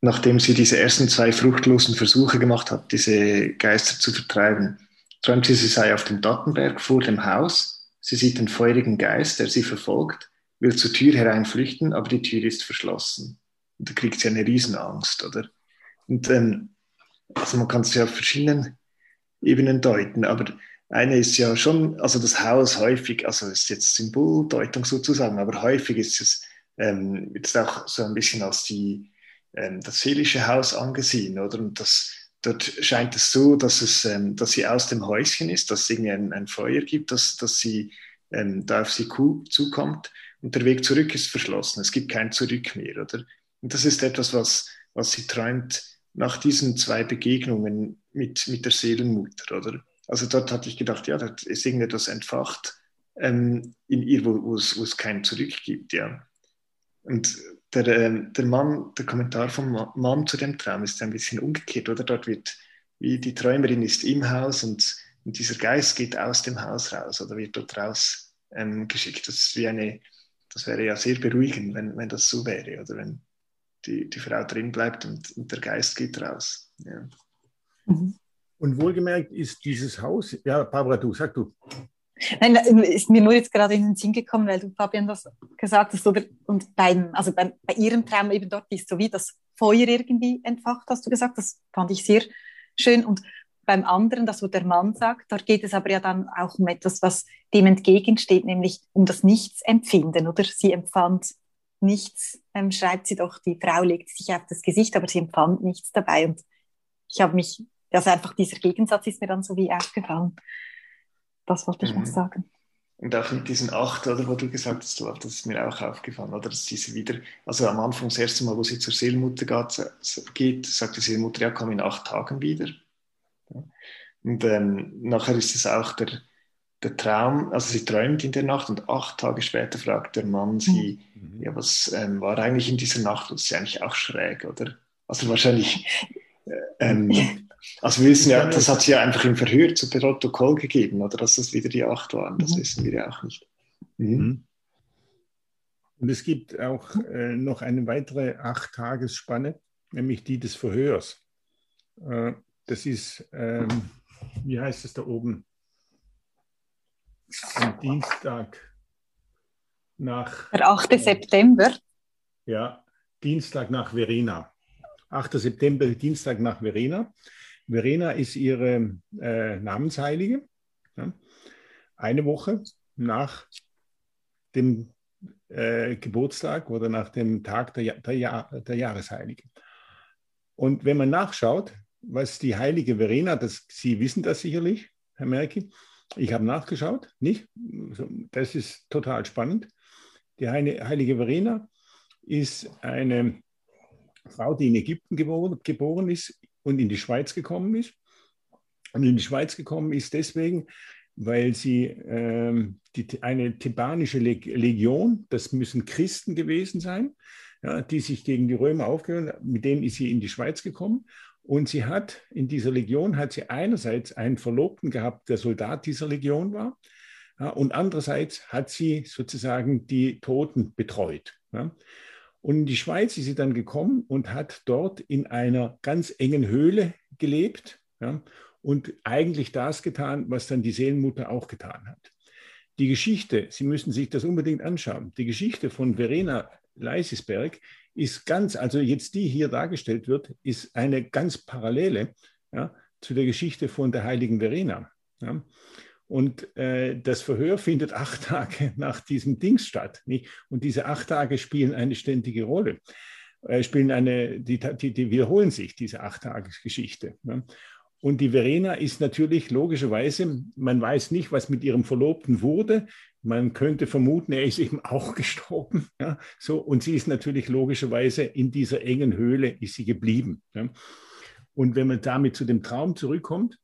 nachdem sie diese ersten zwei fruchtlosen Versuche gemacht hat, diese Geister zu vertreiben, träumt sie, sie sei auf dem Dattenberg vor dem Haus. Sie sieht den feurigen Geist, der sie verfolgt, will zur Tür hereinflüchten, aber die Tür ist verschlossen. Und da kriegt sie eine Riesenangst, oder? Und ähm, also man kann es ja auf verschiedenen Ebenen deuten, aber eine ist ja schon, also das Haus häufig, also ist jetzt Symboldeutung sozusagen, aber häufig ist es ähm, jetzt auch so ein bisschen als die, ähm, das seelische Haus angesehen, oder? Und das, dort scheint es so, dass, es, ähm, dass sie aus dem Häuschen ist, dass es irgendwie ein, ein Feuer gibt, dass, dass sie ähm, da auf sie zukommt und der Weg zurück ist verschlossen. Es gibt kein Zurück mehr, oder? Und das ist etwas, was, was sie träumt nach diesen zwei Begegnungen mit, mit der Seelenmutter, oder? Also dort hatte ich gedacht, ja, dort ist irgendetwas entfacht ähm, in ihr, wo, wo, es, wo es kein Zurück gibt, ja. Und der, ähm, der Mann, der Kommentar vom Mann zu dem Traum ist ein bisschen umgekehrt, oder? Dort wird, wie die Träumerin ist im Haus und, und dieser Geist geht aus dem Haus raus oder wird dort raus ähm, geschickt. Das, ist wie eine, das wäre ja sehr beruhigend, wenn, wenn das so wäre, oder wenn die, die Frau drin bleibt und, und der Geist geht raus. Ja. Mhm. Und wohlgemerkt ist dieses Haus, ja, Barbara, du, sag du. Nein, ist mir nur jetzt gerade in den Sinn gekommen, weil du Fabian das gesagt hast, oder? Und beim, also beim, bei ihrem Traum eben dort ist so wie das Feuer irgendwie entfacht, hast du gesagt. Das fand ich sehr schön. Und beim anderen, das wo der Mann sagt, da geht es aber ja dann auch um etwas, was dem entgegensteht, nämlich um das Nichtsempfinden, oder? Sie empfand nichts, ähm, schreibt sie doch, die Frau legt sich auf das Gesicht, aber sie empfand nichts dabei. Und ich habe mich also einfach dieser Gegensatz ist mir dann so wie aufgefallen. Das wollte ich mhm. noch sagen. Und auch mit diesen acht, oder, wo du gesagt hast, das ist mir auch aufgefallen, oder, dass diese wieder, also am Anfang das erste Mal, wo sie zur Seelmutter geht, sagt die Seelmutter, ja, komm in acht Tagen wieder. Und ähm, nachher ist es auch der, der Traum, also sie träumt in der Nacht und acht Tage später fragt der Mann sie, mhm. ja, was ähm, war eigentlich in dieser Nacht? Das ist ja eigentlich auch schräg, oder? Also wahrscheinlich, äh, ähm, Also wir wissen ja, das hat sie ja einfach im Verhör zu Protokoll gegeben, oder dass das wieder die acht waren, das mhm. wissen wir ja auch nicht. Mhm. mhm. Und es gibt auch äh, noch eine weitere acht Tagesspanne, nämlich die des Verhörs. Äh, das ist, ähm, wie heißt es da oben? Am Dienstag nach. Der 8. Äh, September. Ja, Dienstag nach Verena. 8. September, Dienstag nach Verena. Verena ist ihre äh, Namensheilige. Ja. Eine Woche nach dem äh, Geburtstag oder nach dem Tag der, der, Jahr, der Jahresheiligen. Und wenn man nachschaut, was die heilige Verena, das, Sie wissen das sicherlich, Herr Merki, ich habe nachgeschaut, nicht? Das ist total spannend. Die heilige Verena ist eine Frau, die in Ägypten geboren, geboren ist und in die Schweiz gekommen ist. Und in die Schweiz gekommen ist deswegen, weil sie ähm, die, eine thebanische Legion, das müssen Christen gewesen sein, ja, die sich gegen die Römer aufgehört haben, mit denen ist sie in die Schweiz gekommen. Und sie hat in dieser Legion hat sie einerseits einen Verlobten gehabt, der Soldat dieser Legion war, ja, und andererseits hat sie sozusagen die Toten betreut. Ja. Und in die Schweiz ist sie dann gekommen und hat dort in einer ganz engen Höhle gelebt. Ja, und eigentlich das getan, was dann die Seelenmutter auch getan hat. Die Geschichte, Sie müssen sich das unbedingt anschauen, die Geschichte von Verena Leisisberg ist ganz, also jetzt die hier dargestellt wird, ist eine ganz parallele ja, zu der Geschichte von der heiligen Verena. Ja. Und äh, das Verhör findet acht Tage nach diesem Dings statt. Nicht? Und diese acht Tage spielen eine ständige Rolle, äh, spielen eine, die, die, die wiederholen sich, diese acht Tagesgeschichte. Ne? Und die Verena ist natürlich logischerweise, man weiß nicht, was mit ihrem Verlobten wurde. Man könnte vermuten, er ist eben auch gestorben. Ja, so, und sie ist natürlich logischerweise in dieser engen Höhle ist sie geblieben. Ja. Und wenn man damit zu dem Traum zurückkommt,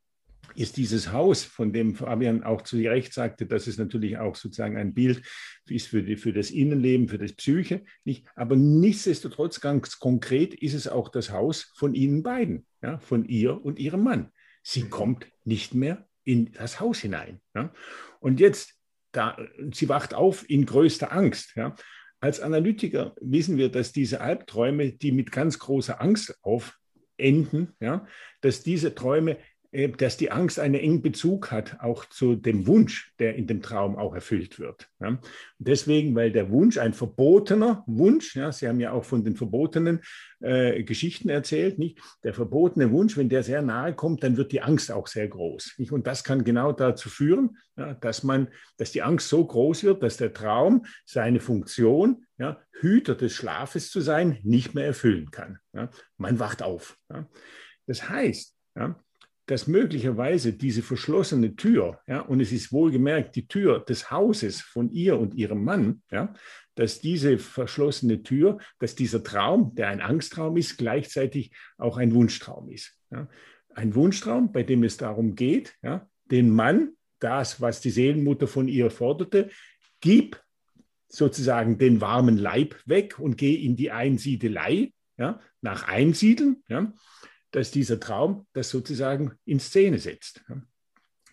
ist dieses Haus, von dem Fabian auch zu Recht sagte, dass es natürlich auch sozusagen ein Bild ist für, die, für das Innenleben, für das Psyche. Nicht? Aber nichtsdestotrotz, ganz konkret, ist es auch das Haus von Ihnen beiden, ja, von ihr und Ihrem Mann. Sie kommt nicht mehr in das Haus hinein. Ja? Und jetzt, da, sie wacht auf in größter Angst. Ja? Als Analytiker wissen wir, dass diese Albträume, die mit ganz großer Angst aufenden, ja, dass diese Träume dass die Angst einen engen Bezug hat, auch zu dem Wunsch, der in dem Traum auch erfüllt wird. Ja. Deswegen, weil der Wunsch ein verbotener Wunsch, ja, Sie haben ja auch von den verbotenen äh, Geschichten erzählt, nicht? Der verbotene Wunsch, wenn der sehr nahe kommt, dann wird die Angst auch sehr groß. Nicht? Und das kann genau dazu führen, ja, dass man, dass die Angst so groß wird, dass der Traum seine Funktion, ja, Hüter des Schlafes zu sein, nicht mehr erfüllen kann. Ja. Man wacht auf. Das heißt, ja, dass möglicherweise diese verschlossene Tür, ja, und es ist wohlgemerkt die Tür des Hauses von ihr und ihrem Mann, ja, dass diese verschlossene Tür, dass dieser Traum, der ein Angsttraum ist, gleichzeitig auch ein Wunschtraum ist. Ja. Ein Wunschtraum, bei dem es darum geht, ja, den Mann, das, was die Seelenmutter von ihr forderte, gib sozusagen den warmen Leib weg und geh in die Einsiedelei, ja, nach Einsiedeln, ja, dass dieser Traum das sozusagen in Szene setzt.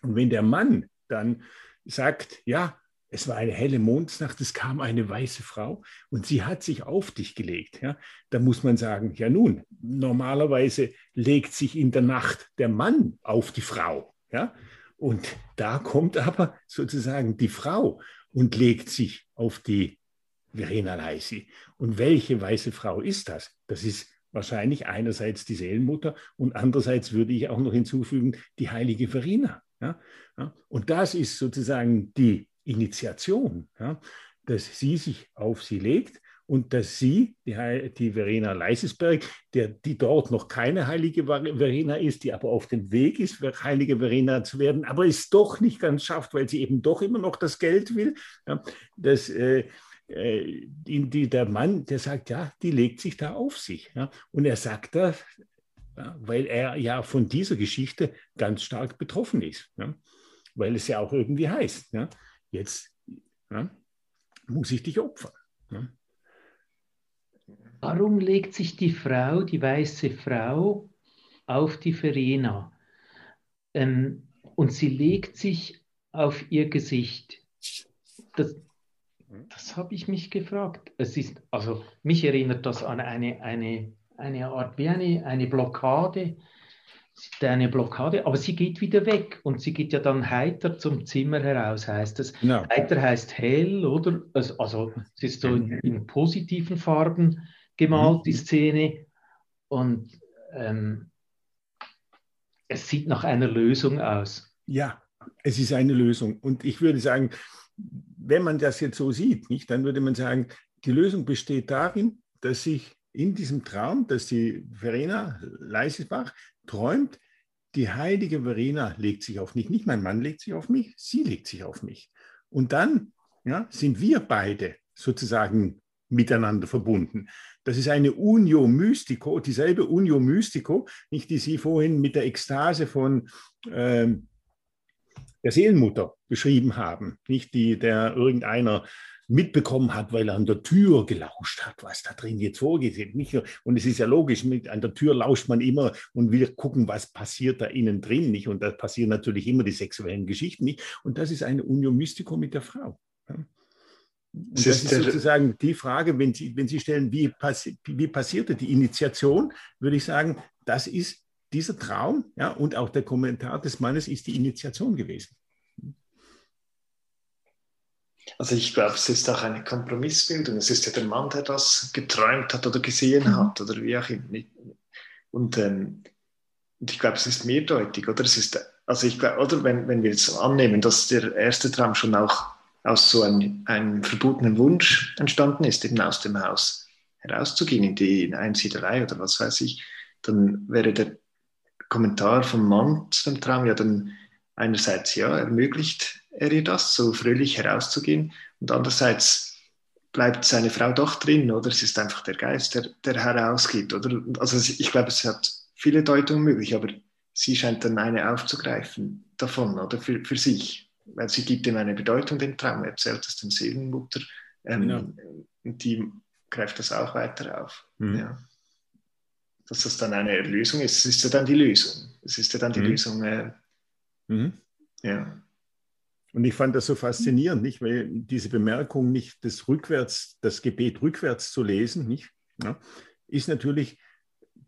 Und wenn der Mann dann sagt, ja, es war eine helle Mondsnacht, es kam eine weiße Frau und sie hat sich auf dich gelegt. Ja, da muss man sagen, ja nun, normalerweise legt sich in der Nacht der Mann auf die Frau. Ja, und da kommt aber sozusagen die Frau und legt sich auf die Verena Leisi. Und welche weiße Frau ist das? Das ist wahrscheinlich einerseits die Seelenmutter und andererseits würde ich auch noch hinzufügen, die heilige Verena. Ja? Und das ist sozusagen die Initiation, ja? dass sie sich auf sie legt und dass sie, die, die Verena Leisesberg, der, die dort noch keine heilige Verena ist, die aber auf dem Weg ist, heilige Verena zu werden, aber es doch nicht ganz schafft, weil sie eben doch immer noch das Geld will, ja, dass äh, äh, die, der Mann, der sagt, ja, die legt sich da auf sich. Ja? Und er sagt das, ja, weil er ja von dieser Geschichte ganz stark betroffen ist. Ja? Weil es ja auch irgendwie heißt, ja? jetzt muss ich dich opfern. Warum legt sich die Frau, die weiße Frau, auf die Verena ähm, und sie legt sich auf ihr Gesicht. Das, das habe ich mich gefragt. Es ist, also mich erinnert das an eine, eine, eine Art wie eine, eine Blockade. Eine Blockade, aber sie geht wieder weg und sie geht ja dann heiter zum Zimmer heraus, heißt es. No. Heiter heißt hell, oder? Also, es ist so in, in positiven Farben gemalt, mhm. die Szene. Und ähm, es sieht nach einer Lösung aus. Ja, es ist eine Lösung. Und ich würde sagen, wenn man das jetzt so sieht, nicht, dann würde man sagen, die Lösung besteht darin, dass sich in diesem Traum, dass die Verena Leisesbach träumt, die heilige Verena legt sich auf mich, nicht mein Mann legt sich auf mich, sie legt sich auf mich. Und dann ja, sind wir beide sozusagen miteinander verbunden. Das ist eine Unio Mystico, dieselbe Unio Mystico, nicht die Sie vorhin mit der Ekstase von ähm, der Seelenmutter beschrieben haben, nicht die der irgendeiner mitbekommen hat, weil er an der Tür gelauscht hat, was da drin jetzt vorgeht. Nicht und es ist ja logisch, mit, an der Tür lauscht man immer und will gucken, was passiert da innen drin. Nicht? Und da passieren natürlich immer die sexuellen Geschichten. Nicht? Und das ist eine Union Mystico mit der Frau. Und das ist sozusagen die Frage, wenn Sie, wenn Sie stellen, wie, passi wie passierte die Initiation, würde ich sagen, das ist dieser Traum ja, und auch der Kommentar des Mannes ist die Initiation gewesen. Also ich glaube, es ist auch eine Kompromissbildung. Es ist ja der Mann, der das geträumt hat oder gesehen mhm. hat oder wie auch immer. Und, ähm, und ich glaube, es ist mehrdeutig, oder? Es ist, also ich glaube, oder wenn, wenn wir jetzt annehmen, dass der erste Traum schon auch aus so einem, einem verbotenen Wunsch entstanden ist, eben aus dem Haus herauszugehen in die Einsiedlerei oder was weiß ich, dann wäre der Kommentar vom Mann zu dem Traum ja dann einerseits, ja, ermöglicht er ihr das, so fröhlich herauszugehen und andererseits bleibt seine Frau doch drin oder es ist einfach der Geist, der, der herausgeht, oder? Also ich glaube, es hat viele Deutungen möglich, aber sie scheint dann eine aufzugreifen davon, oder für, für sich weil sie gibt ihm eine Bedeutung, den Traum, erzählt es der Seelenmutter ähm, genau. und die greift das auch weiter auf. Mhm. Ja. Dass das dann eine Erlösung ist, es ist ja dann die Lösung. Es ist ja dann die mhm. Lösung. Äh, mhm. Ja. Und ich fand das so faszinierend, nicht, weil diese Bemerkung, nicht das rückwärts, das Gebet rückwärts zu lesen, nicht, ja, ist natürlich,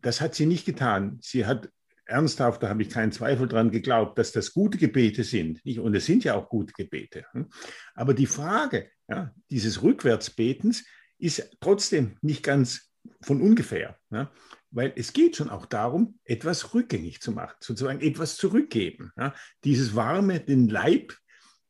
das hat sie nicht getan. Sie hat ernsthaft, da habe ich keinen Zweifel dran geglaubt, dass das gute Gebete sind. Und es sind ja auch gute Gebete. Hm? Aber die Frage ja, dieses Rückwärtsbetens ist trotzdem nicht ganz von ungefähr. Ja? Weil es geht schon auch darum, etwas rückgängig zu machen, sozusagen etwas zurückgeben. Ja? Dieses warme, den Leib,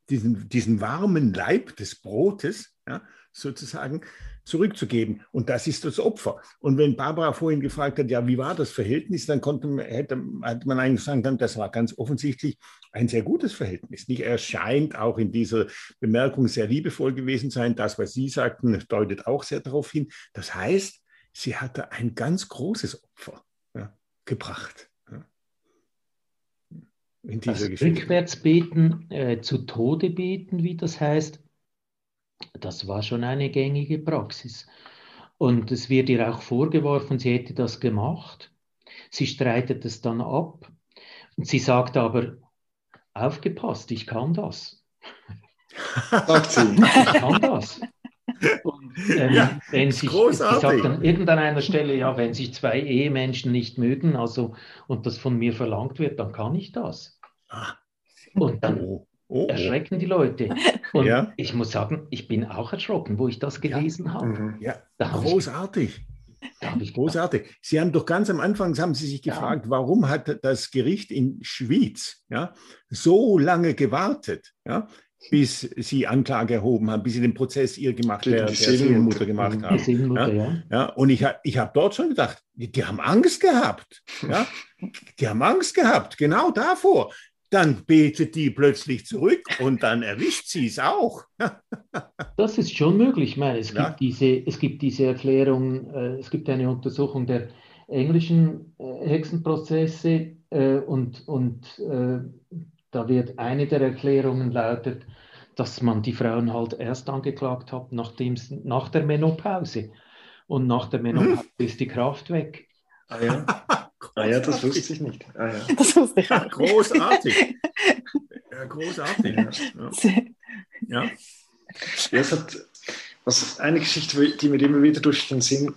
diesen, diesen warmen Leib des Brotes, ja, sozusagen zurückzugeben. Und das ist das Opfer. Und wenn Barbara vorhin gefragt hat, ja, wie war das Verhältnis, dann konnte, hätte, hätte man eigentlich sagen können, das war ganz offensichtlich ein sehr gutes Verhältnis. Nicht? Er scheint auch in dieser Bemerkung sehr liebevoll gewesen sein. Das, was Sie sagten, deutet auch sehr darauf hin. Das heißt, sie hatte ein ganz großes Opfer ja, gebracht. Ja. In dieser das Rückwärts beten, äh, zu Tode beten, wie das heißt, das war schon eine gängige Praxis. Und es wird ihr auch vorgeworfen, sie hätte das gemacht. Sie streitet es dann ab. Und sie sagt aber, aufgepasst, ich kann das. Sagt sie. Ich kann das. Und, ähm, ja, wenn sich, sie sagt an irgendeiner Stelle, ja, wenn sich zwei Ehemenschen nicht mögen, also und das von mir verlangt wird, dann kann ich das. Ah. Und dann, oh. Oh, oh. erschrecken die Leute. Und ja. ich muss sagen, ich bin auch erschrocken, wo ich das gelesen ja. habe. Mhm. Ja, großartig. Ich, großartig. Sie haben doch ganz am Anfang, haben Sie sich gefragt, ja. warum hat das Gericht in Schwyz ja, so lange gewartet, ja, bis Sie Anklage erhoben haben, bis Sie den Prozess ihr gemacht, der, der Seelenmutter gemacht haben. Seelenmutter, ja. Ja. Und ich, ich habe dort schon gedacht, die, die haben Angst gehabt. Ja? Die haben Angst gehabt, genau davor dann betet die plötzlich zurück und dann erwischt sie es auch. das ist schon möglich. Ich meine, es, ja. gibt, diese, es gibt diese Erklärung, äh, es gibt eine Untersuchung der englischen äh, Hexenprozesse äh, und, und äh, da wird eine der Erklärungen lautet, dass man die Frauen halt erst angeklagt hat, nachdem, nach der Menopause. Und nach der Menopause hm. ist die Kraft weg. Ah, ja. Ah ja, das wusste ich nicht. Ah, ja. Das wusste ich Ja, auch. großartig. Ja, großartig. Ja. Ja. Ja, es hat, was eine Geschichte, die mir immer wieder durch den Sinn,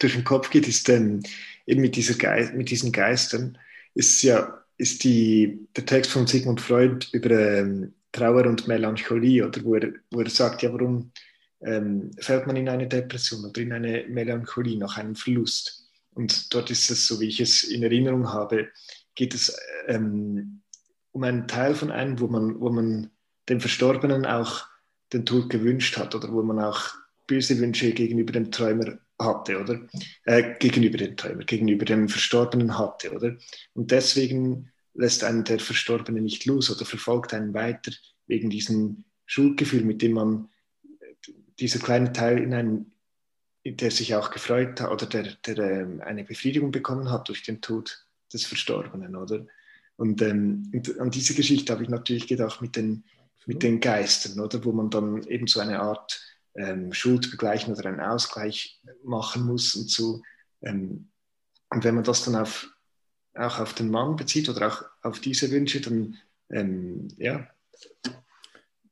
durch den Kopf geht, ist ähm, eben mit, dieser Geist, mit diesen Geistern, ist ja ist die, der Text von Sigmund Freud über ähm, Trauer und Melancholie, oder wo er, wo er sagt, ja, warum ähm, fällt man in eine Depression oder in eine Melancholie nach einem Verlust? Und dort ist es, so wie ich es in Erinnerung habe, geht es ähm, um einen Teil von einem, wo man, wo man dem Verstorbenen auch den Tod gewünscht hat oder wo man auch böse Wünsche gegenüber dem Träumer hatte, oder? Äh, gegenüber dem Träumer, gegenüber dem Verstorbenen hatte, oder? Und deswegen lässt einen der Verstorbene nicht los oder verfolgt einen weiter wegen diesem Schuldgefühl, mit dem man dieser kleine Teil in einen, der sich auch gefreut hat oder der, der ähm, eine Befriedigung bekommen hat durch den Tod des Verstorbenen, oder? Und, ähm, und an diese Geschichte habe ich natürlich gedacht mit den, mit den Geistern, oder? Wo man dann eben so eine Art ähm, Schuld begleichen oder einen Ausgleich machen muss und so. Ähm, und wenn man das dann auf, auch auf den Mann bezieht oder auch auf diese Wünsche, dann ähm, ja.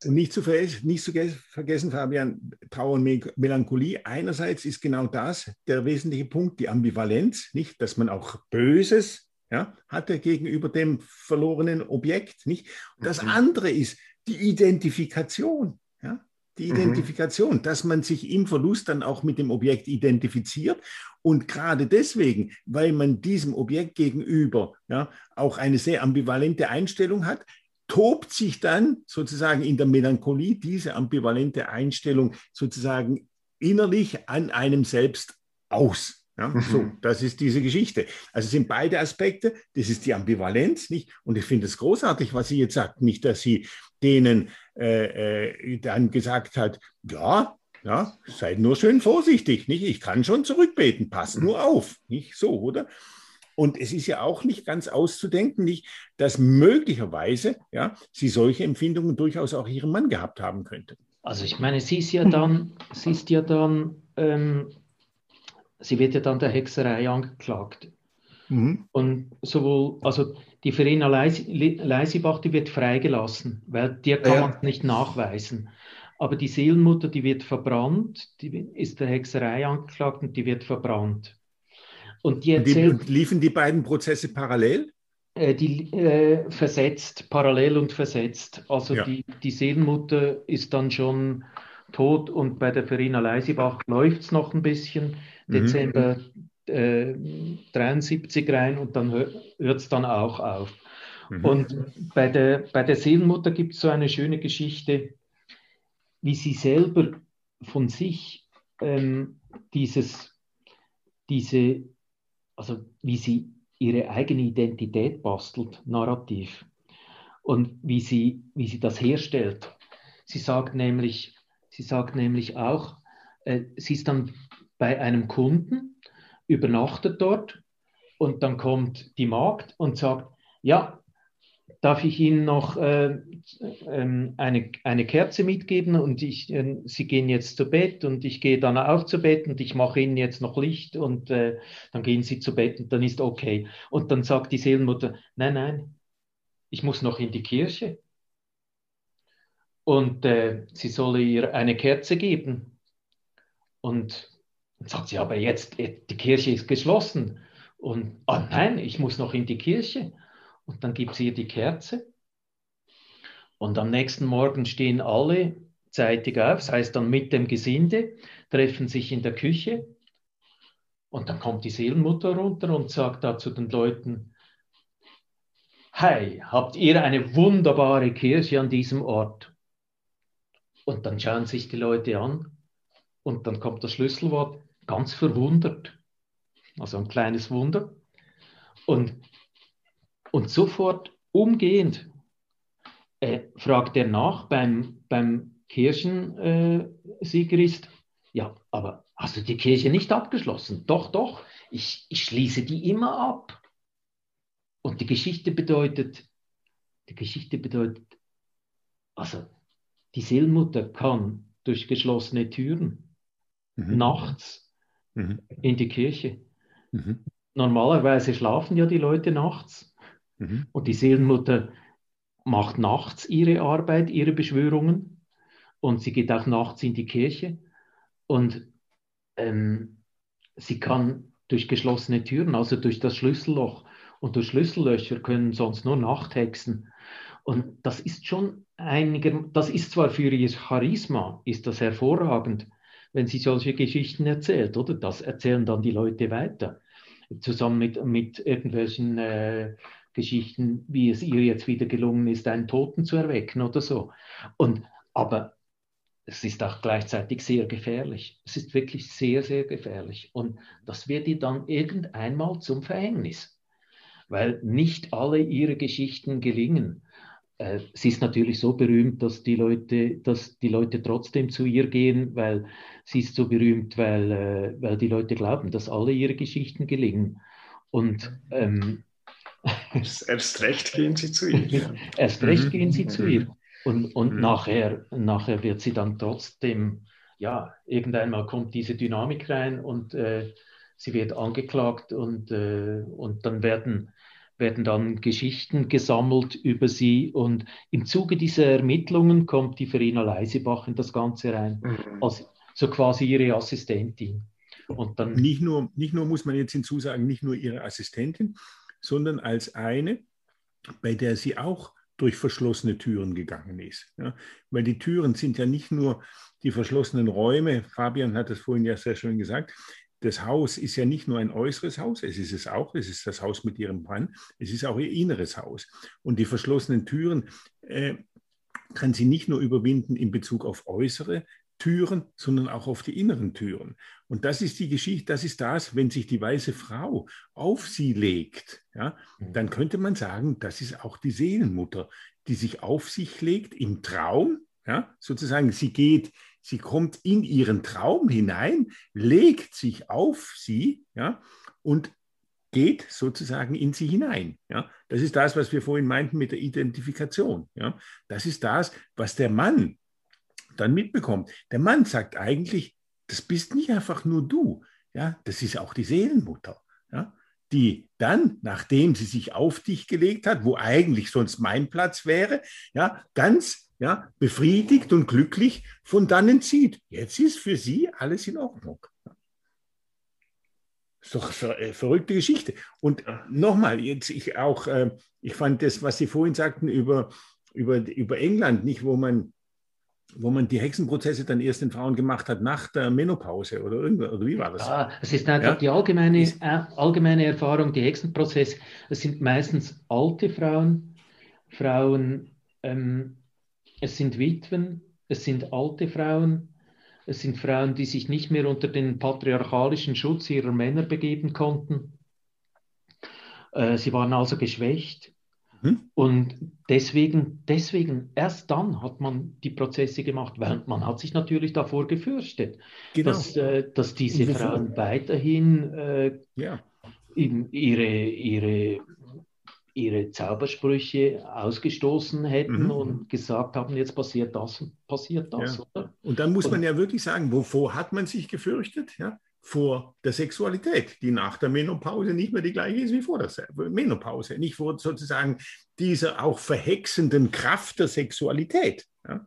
Nicht zu, vergessen, nicht zu vergessen, Fabian, Trauer und Melancholie. Einerseits ist genau das der wesentliche Punkt, die Ambivalenz, nicht, dass man auch Böses ja, hatte gegenüber dem verlorenen Objekt, nicht. Und das Mhm. andere ist die Identifikation, ja, die Mhm. Identifikation, dass man sich im Verlust dann auch mit dem Objekt identifiziert und gerade deswegen, weil man diesem Objekt gegenüber ja, auch eine sehr ambivalente Einstellung hat, tobt sich dann sozusagen in der Melancholie diese ambivalente Einstellung sozusagen innerlich an einem selbst aus. Ja, Mhm. so, das ist diese Geschichte. Also es sind beide Aspekte. Das ist die Ambivalenz, nicht? Und ich finde es großartig, was sie jetzt sagt. Nicht, dass sie denen äh, äh, dann gesagt hat, ja, ja, seid nur schön vorsichtig, nicht? Ich kann schon zurückbeten, pass nur auf, nicht so, oder? Und es ist ja auch nicht ganz auszudenken, nicht, dass möglicherweise ja, sie solche Empfindungen durchaus auch ihrem Mann gehabt haben könnte. Also ich meine, sie ist ja dann, sie ist ja dann, ähm, sie wird ja dann der Hexerei angeklagt. Mhm. Und sowohl, also die Verena Leis- Le- Leisibach, die wird freigelassen, weil dir kann Ja. man es nicht nachweisen. Aber die Seelenmutter, die wird verbrannt, die ist der Hexerei angeklagt und die wird verbrannt. Und die erzählt, und liefen die beiden Prozesse parallel? äh, die äh, versetzt, parallel und versetzt. Also Ja. die, die Seelenmutter ist dann schon tot und bei der Verena Leisibach läuft es noch ein bisschen. Mhm. Dezember äh, 73 rein und dann hört es dann auch auf. Mhm. Und bei der, bei der Seelenmutter gibt es so eine schöne Geschichte, wie sie selber von sich ähm, dieses, diese, also wie sie ihre eigene Identität bastelt, narrativ. Und wie sie, wie sie das herstellt. Sie sagt nämlich, sie sagt nämlich auch, äh, sie ist dann bei einem Kunden, übernachtet dort und dann kommt die Magd und sagt, ja, darf ich Ihnen noch äh, ähm, eine, eine Kerze mitgeben und ich, äh, Sie gehen jetzt zu Bett und ich gehe dann auch zu Bett und ich mache Ihnen jetzt noch Licht und äh, dann gehen Sie zu Bett und dann ist okay. Und dann sagt die Seelenmutter, nein, nein, ich muss noch in die Kirche. Und äh, sie solle ihr eine Kerze geben. Und dann sagt sie, aber jetzt, äh, die Kirche ist geschlossen. Und, ah nein, ich muss noch in die Kirche. Und dann gibt sie ihr die Kerze. Und am nächsten Morgen stehen alle zeitig auf, das heißt dann mit dem Gesinde, treffen sich in der Küche. Und dann kommt die Seelenmutter runter und sagt da zu den Leuten, Hey, habt ihr eine wunderbare Kirche an diesem Ort? Und dann schauen sich die Leute an und dann kommt das Schlüsselwort, ganz verwundert. Also ein kleines Wunder. Und, und sofort umgehend äh, fragt er nach beim, beim Kirchensigrist, ja, aber hast du die Kirche nicht abgeschlossen? Doch, doch, ich, ich schließe die immer ab. Und die Geschichte bedeutet, die Geschichte bedeutet, also die Seelmutter kann durch geschlossene Türen Mhm. nachts Mhm. in die Kirche. Mhm. normalerweise schlafen ja die Leute nachts mhm. und die Seelenmutter macht nachts ihre Arbeit, ihre Beschwörungen und sie geht auch nachts in die Kirche und ähm, sie kann durch geschlossene Türen, also durch das Schlüsselloch und durch Schlüssellöcher können sonst nur Nachthexen. Und das ist schon einiger, das ist zwar für ihr Charisma, ist das hervorragend, wenn sie solche Geschichten erzählt, oder? Das erzählen dann die Leute weiter. Zusammen mit, mit irgendwelchen äh, Geschichten, wie es ihr jetzt wieder gelungen ist, einen Toten zu erwecken oder so. Und, aber es ist auch gleichzeitig sehr gefährlich. Es ist wirklich sehr, sehr gefährlich. Und das wird ihr dann irgendeinmal zum Verhängnis, weil nicht alle ihre Geschichten gelingen. Äh, sie ist natürlich so berühmt, dass die Leute, dass die Leute trotzdem zu ihr gehen, weil sie ist so berühmt, weil, äh, weil die Leute glauben, dass alle ihre Geschichten gelingen. Und ähm, erst recht gehen sie zu ihr. erst recht gehen sie zu ihr. Und, und mhm. nachher, nachher wird sie dann trotzdem, ja, irgendeinmal kommt diese Dynamik rein und äh, sie wird angeklagt und, äh, und dann werden werden dann Geschichten gesammelt über sie und im Zuge dieser Ermittlungen kommt die Verena Leisebach in das Ganze rein, mhm. als so quasi ihre Assistentin. Und dann nicht nur, nicht nur muss man jetzt hinzusagen, nicht nur ihre Assistentin, sondern als eine, bei der sie auch durch verschlossene Türen gegangen ist. Ja? Weil die Türen sind ja nicht nur die verschlossenen Räume, Fabian hat es vorhin ja sehr schön gesagt, das Haus ist ja nicht nur ein äußeres Haus, es ist es auch, es ist das Haus mit ihrem Brand, es ist auch ihr inneres Haus. Und die verschlossenen Türen äh, kann sie nicht nur überwinden in Bezug auf äußere Türen, sondern auch auf die inneren Türen. Und das ist die Geschichte, das ist das, wenn sich die weiße Frau auf sie legt, ja, mhm. dann könnte man sagen, das ist auch die Seelenmutter, die sich auf sich legt im Traum, ja, sozusagen, sie geht sie kommt in ihren Traum hinein, legt sich auf sie ja, und geht sozusagen in sie hinein. Ja. Das ist das, was wir vorhin meinten mit der Identifikation. Ja. Das ist das, was der Mann dann mitbekommt. Der Mann sagt eigentlich, das bist nicht einfach nur du, ja, das ist auch die Seelenmutter. Ja die dann, nachdem sie sich auf dich gelegt hat, wo eigentlich sonst mein Platz wäre, ja, ganz ja, befriedigt und glücklich von dannen zieht. Jetzt ist für sie alles in Ordnung. Das ist doch eine äh, verrückte Geschichte. Und nochmal, jetzt ich auch, äh, ich fand das, was Sie vorhin sagten über, über, über England, nicht, wo man, wo man die Hexenprozesse dann erst den Frauen gemacht hat nach der Menopause oder, oder wie war das? Ja, es ist einfach ja? die allgemeine, allgemeine Erfahrung, die Hexenprozesse, es sind meistens alte Frauen, Frauen, ähm, es sind Witwen, es sind alte Frauen, es sind Frauen, die sich nicht mehr unter den patriarchalischen Schutz ihrer Männer begeben konnten. Äh, sie waren also geschwächt. Hm? Und deswegen, deswegen, erst dann hat man die Prozesse gemacht, weil man hat sich natürlich davor gefürchtet, genau. dass, äh, dass diese Frauen weiterhin äh, ja. ihre, ihre ihre Zaubersprüche ausgestoßen hätten mhm. und gesagt haben, jetzt passiert das und passiert das. Ja. Und dann muss man ja wirklich sagen, wovor hat man sich gefürchtet? Ja? Vor der Sexualität, die nach der Menopause nicht mehr die gleiche ist wie vor der Menopause. Nicht vor sozusagen dieser auch verhexenden Kraft der Sexualität. Ja?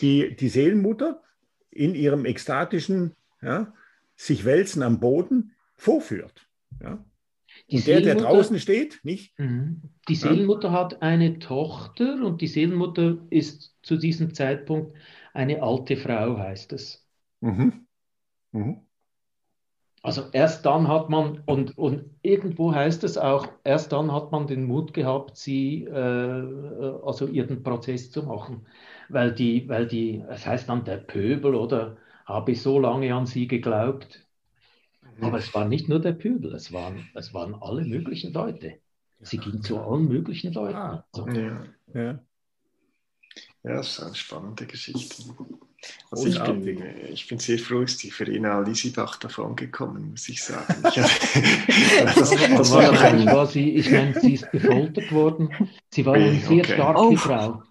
Die, die Seelenmutter in ihrem ekstatischen ja, sich wälzen am Boden vorführt. Ja? und der, der draußen steht, nicht? Mhm. Die Seelenmutter ja? hat eine Tochter und die Seelenmutter ist zu diesem Zeitpunkt eine alte Frau, heißt es. Mhm. Mhm. Also erst dann hat man, und, und irgendwo heißt es auch, erst dann hat man den Mut gehabt, sie, äh, also ihren Prozess zu machen. Weil die, weil die, es heißt dann der Pöbel oder habe ich so lange an sie geglaubt. Aber es war nicht nur der Pöbel, es waren, es waren alle möglichen Leute. Sie ging zu allen möglichen Leuten. Ah, ja. Ja. ja, das ist eine spannende Geschichte. Also ich, bin, ich bin sehr froh, ist die Verena Lisibach davon gekommen, muss ich sagen. Ich, das, das war war sie, ich meine, sie ist gefoltert worden. Sie war eine sehr okay. starke oh. Frau.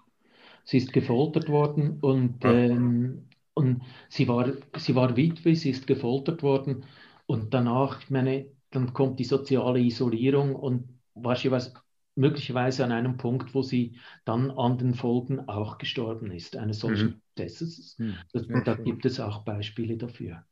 Sie ist gefoltert worden und ähm, und sie war, sie war Witwe, sie ist gefoltert worden und danach, ich meine, dann kommt die soziale Isolierung und wahrscheinlich möglicherweise an einem Punkt, wo sie dann an den Folgen auch gestorben ist, eines solchen mhm. Prozesses. Mhm. Ja, da gibt es auch Beispiele dafür.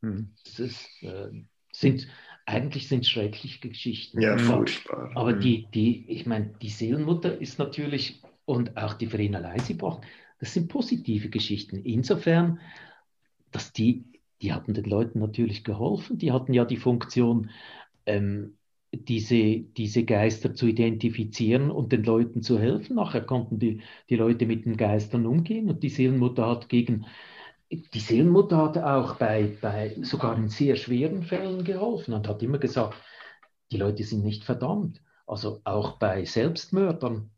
Mhm. Das ist, äh, sind, eigentlich sind schreckliche Geschichten. Ja, furchtbar. Aber mhm. die, die, ich meine, die Seelenmutter ist natürlich und auch die Verena Leisibach, das sind positive Geschichten. Insofern, dass die, die hatten den Leuten natürlich geholfen, die hatten ja die Funktion, ähm, diese, diese Geister zu identifizieren und den Leuten zu helfen. Nachher konnten die, die Leute mit den Geistern umgehen und die Seelenmutter hat gegen, die Seelenmutter hat auch bei, bei sogar in sehr schweren Fällen geholfen und hat immer gesagt, die Leute sind nicht verdammt. Also auch bei Selbstmördern.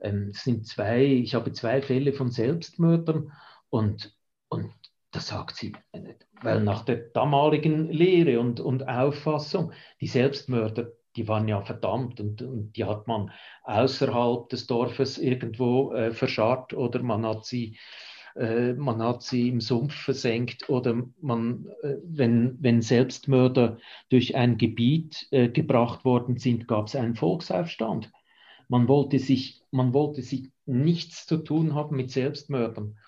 Ähm, sind zwei, ich habe zwei Fälle von Selbstmördern und, und das sagt sie, weil nach der damaligen Lehre und, und Auffassung, die Selbstmörder, die waren ja verdammt und, und die hat man außerhalb des Dorfes irgendwo äh, verscharrt oder man hat sie äh, man hat sie im Sumpf versenkt oder man, äh, wenn, wenn Selbstmörder durch ein Gebiet äh, gebracht worden sind, gab es einen Volksaufstand. Man wollte sich, man wollte sich nichts zu tun haben mit Selbstmördern.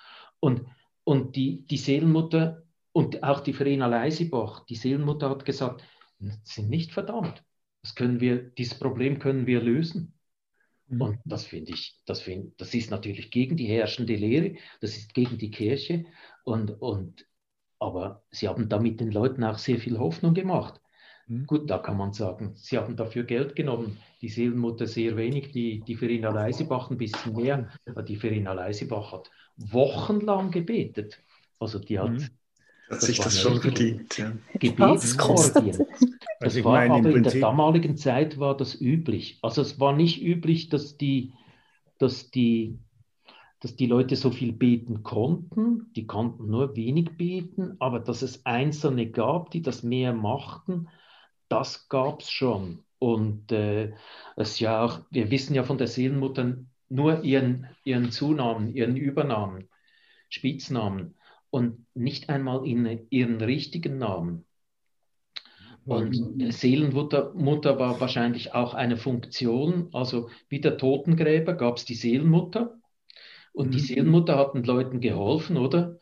Und und die, die Seelenmutter und auch die Verena Leisibach, die Seelenmutter hat gesagt, sind nicht verdammt. Das können wir, dieses Problem können wir lösen. Mhm. Und das finde ich, das, find, das ist natürlich gegen die herrschende Lehre, das ist gegen die Kirche. Und, und, aber sie haben damit den Leuten auch sehr viel Hoffnung gemacht. Mhm. Gut, da kann man sagen, sie haben dafür Geld genommen. Die Seelenmutter sehr wenig, die, die Verena Leisibach ein bisschen mehr. Aber die Verena Leisibach hat wochenlang gebetet. Also die hat, mhm. hat sich das schon verdient. Ja. Gebetsorgien. Das also war meine, aber in der damaligen Zeit war das üblich. Also es war nicht üblich, dass die, dass die, dass die Leute so viel beten konnten. Die konnten nur wenig beten, aber dass es Einzelne gab, die das mehr machten, das gab es schon. Und äh, es ja auch, wir wissen ja von der Seelenmutter nur ihren, ihren Zunamen, ihren Übernamen, Spitznamen und nicht einmal in, ihren richtigen Namen. Und Seelenmutter Mutter war wahrscheinlich auch eine Funktion, also wie der Totengräber gab es die Seelenmutter und die mhm. Seelenmutter hat den Leuten geholfen, oder?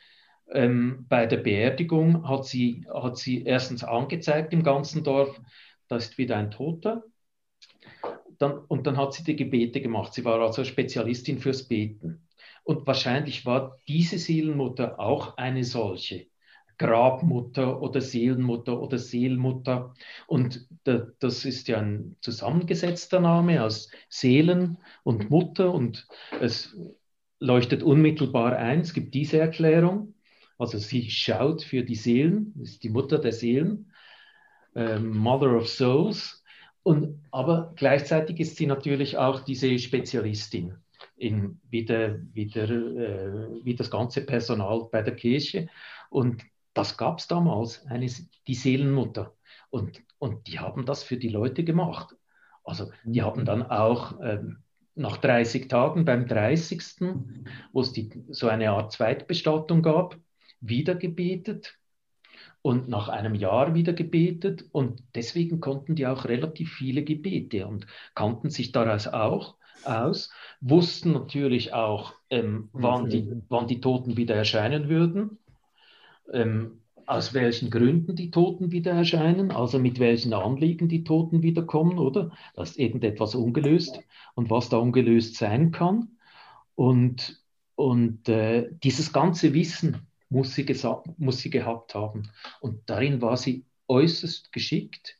Ähm, bei der Beerdigung hat sie, hat sie erstens angezeigt im ganzen Dorf, da ist wieder ein Toter dann, und dann hat sie die Gebete gemacht. Sie war also Spezialistin fürs Beten. Und wahrscheinlich war diese Seelenmutter auch eine solche. Grabmutter oder Seelenmutter oder Seelmutter. Und das ist ja ein zusammengesetzter Name aus Seelen und Mutter. Und es leuchtet unmittelbar ein. Es gibt diese Erklärung. Also sie schaut für die Seelen, ist die Mutter der Seelen, äh, Mother of Souls. Und, aber gleichzeitig ist sie natürlich auch diese Spezialistin in, wie, der, wie, der, äh, wie das ganze Personal bei der Kirche. Und das gab es damals, eine, die Seelenmutter. Und, und die haben das für die Leute gemacht. Also die haben dann auch ähm, nach 30 Tagen beim 30., wo es so eine Art Zweitbestattung gab, wieder gebetet und nach einem Jahr wieder gebetet und deswegen konnten die auch relativ viele Gebete und kannten sich daraus auch aus, wussten natürlich auch, ähm, wann, die, wann die Toten wieder erscheinen würden, ähm, aus welchen Gründen die Toten wieder erscheinen, also mit welchen Anliegen die Toten wiederkommen, oder? Da ist irgendetwas ungelöst und was da ungelöst sein kann. Und, und äh, dieses ganze Wissen muss sie, muss sie gehabt haben. Und darin war sie äußerst geschickt.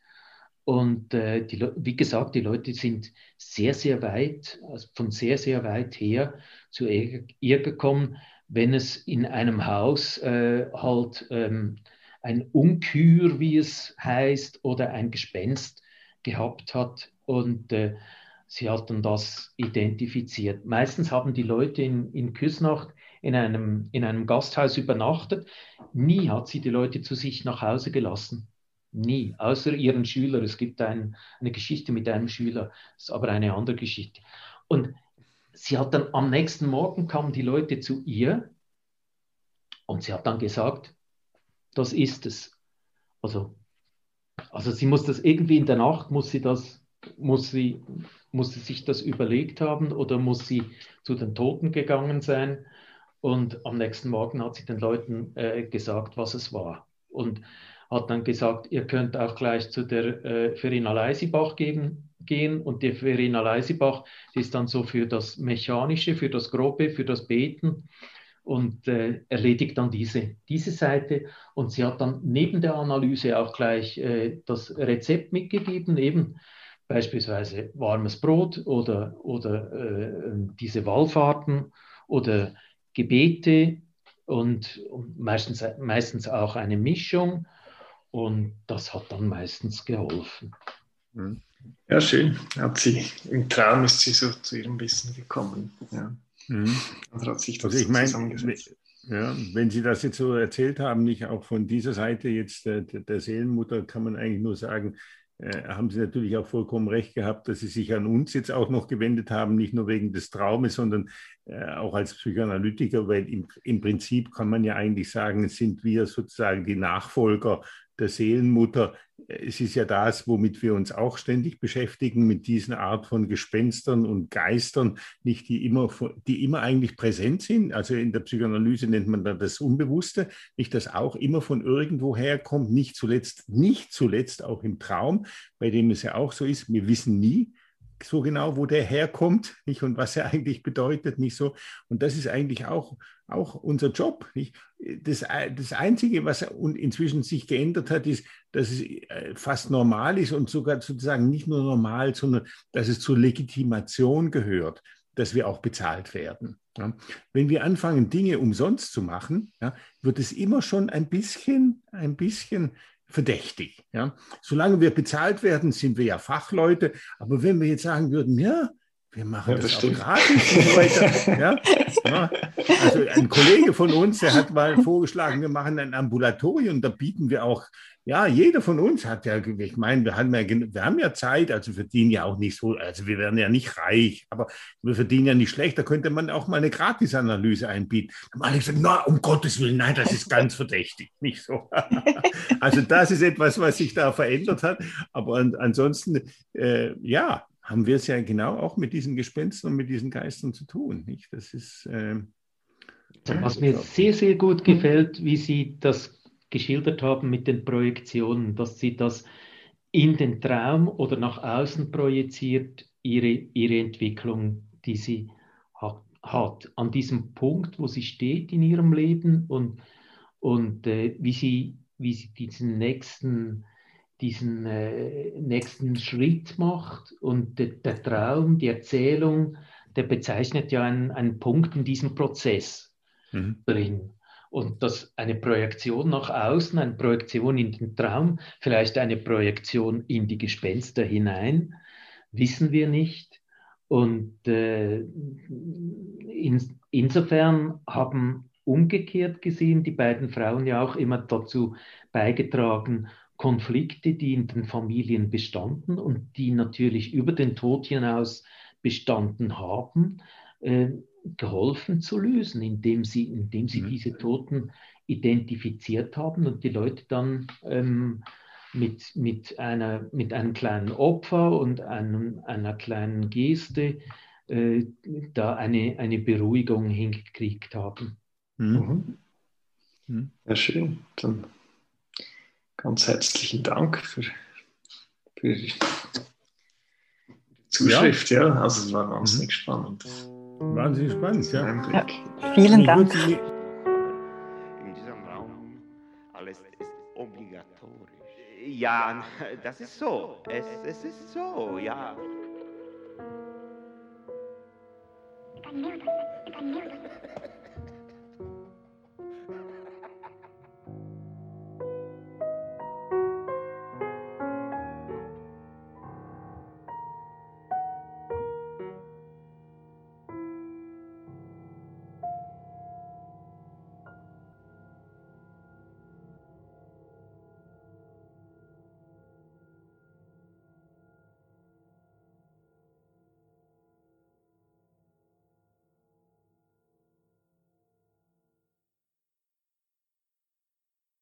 Und äh, die, wie gesagt, die Leute sind sehr, sehr weit, also von sehr, sehr weit her zu ihr, gekommen, wenn es in einem Haus äh, halt ähm, ein Unkür, wie es heißt, oder ein Gespenst gehabt hat. Und äh, sie hat dann das identifiziert. Meistens haben die Leute in, in Küsnacht in einem, in einem Gasthaus übernachtet. Nie hat sie die Leute zu sich nach Hause gelassen. Nie, außer ihren Schüler. Es gibt ein, eine Geschichte mit einem Schüler, ist aber eine andere Geschichte. Und sie hat dann am nächsten Morgen kamen die Leute zu ihr Und sie hat dann gesagt, das ist es. Also, also sie muss das irgendwie in der Nacht, muss sie das, muss sie, muss sie sich das überlegt haben oder muss sie zu den Toten gegangen sein. Und am nächsten Morgen hat sie den Leuten äh, gesagt, was es war. Und hat dann gesagt, ihr könnt auch gleich zu der äh, Verena Leisibach gehen, gehen. Und die Verena Leisibach, die ist dann so für das Mechanische, für das Grobe, für das Beten und äh, erledigt dann diese, diese Seite. Und sie hat dann neben der Analyse auch gleich äh, das Rezept mitgegeben, eben beispielsweise warmes Brot oder, oder äh, diese Wallfahrten oder Gebete und, meistens, meistens auch eine Mischung. Und das hat dann meistens geholfen. Mhm. Ja, schön. Hat sie, Im Traum ist sie so zu ihrem Wissen gekommen. Ja. Mhm. Also hat sich das also ich meine, ja, wenn Sie das jetzt so erzählt haben, nicht auch von dieser Seite jetzt der, der Seelenmutter, kann man eigentlich nur sagen, haben Sie natürlich auch vollkommen recht gehabt, dass Sie sich an uns jetzt auch noch gewendet haben, nicht nur wegen des Traumes, sondern äh, auch als Psychoanalytiker, weil im, im Prinzip kann man ja eigentlich sagen, sind wir sozusagen die Nachfolger der Seelenmutter. Es ist ja das, womit wir uns auch ständig beschäftigen, mit diesen Art von Gespenstern und Geistern, nicht die immer, die immer eigentlich präsent sind. Also in der Psychoanalyse nennt man dann das Unbewusste, nicht das auch immer von irgendwo herkommt, nicht zuletzt, nicht zuletzt auch im Traum, bei dem es ja auch so ist, wir wissen nie, so genau, wo der herkommt, nicht und was er eigentlich bedeutet, nicht so. Und das ist eigentlich auch, auch unser Job. Nicht? Das, das Einzige, was inzwischen sich geändert hat, ist, dass es äh, fast normal ist und sogar sozusagen nicht nur normal, sondern dass es zur Legitimation gehört, dass wir auch bezahlt werden. Ja. Wenn wir anfangen, Dinge umsonst zu machen, ja, wird es immer schon ein bisschen, ein bisschen verdächtig. Ja? Solange wir bezahlt werden, sind wir ja Fachleute. Aber wenn wir jetzt sagen würden, ja, wir machen ja, das, das auch gratis. Ja? ja? Also ein Kollege von uns, der hat mal vorgeschlagen, wir machen ein Ambulatorium, da bieten wir auch ja, jeder von uns hat ja, ich meine, wir haben ja, wir haben ja Zeit, also verdienen ja auch nicht so, also wir werden ja nicht reich, aber wir verdienen ja nicht schlecht, da könnte man auch mal eine Gratisanalyse einbieten. Da mache ich so, na, um Gottes Willen, nein, das ist ganz verdächtig, nicht so. also das ist etwas, was sich da verändert hat, aber an, ansonsten, äh, ja, haben wir es ja genau auch mit diesen Gespenstern und mit diesen Geistern zu tun, nicht? Das ist... Äh, was mir sehr, sehr gut gefällt, wie Sie das geschildert haben mit den Projektionen, dass sie das in den Traum oder nach außen projiziert, ihre, ihre Entwicklung, die sie hat, hat, an diesem Punkt, wo sie steht in ihrem Leben und, und äh, wie, sie, wie sie diesen nächsten, diesen äh, nächsten Schritt macht und de, der Traum, die Erzählung, der bezeichnet ja einen, einen Punkt in diesem Prozess mhm. drin. Und dass eine Projektion nach außen, eine Projektion in den Traum, vielleicht eine Projektion in die Gespenster hinein, wissen wir nicht. Und äh, in, insofern haben umgekehrt gesehen die beiden Frauen ja auch immer dazu beigetragen, Konflikte, die in den Familien bestanden und die natürlich über den Tod hinaus bestanden haben, äh, geholfen zu lösen, indem sie, indem sie mhm. diese Toten identifiziert haben und die Leute dann ähm, mit, mit, einer, mit einem kleinen Opfer und einem, einer kleinen Geste äh, da eine, eine Beruhigung hingekriegt haben. Mhm. mhm. mhm. Ja, schön. Dann ganz herzlichen Dank für, für die Zuschrift. Ja, ja. also es war wahnsinnig mhm. spannend. Wahnsinnig spannend, ja. ja vielen Dank. In diesem Raum alles ist obligatorisch. Ja, das ist so. Es, es ist so, ja.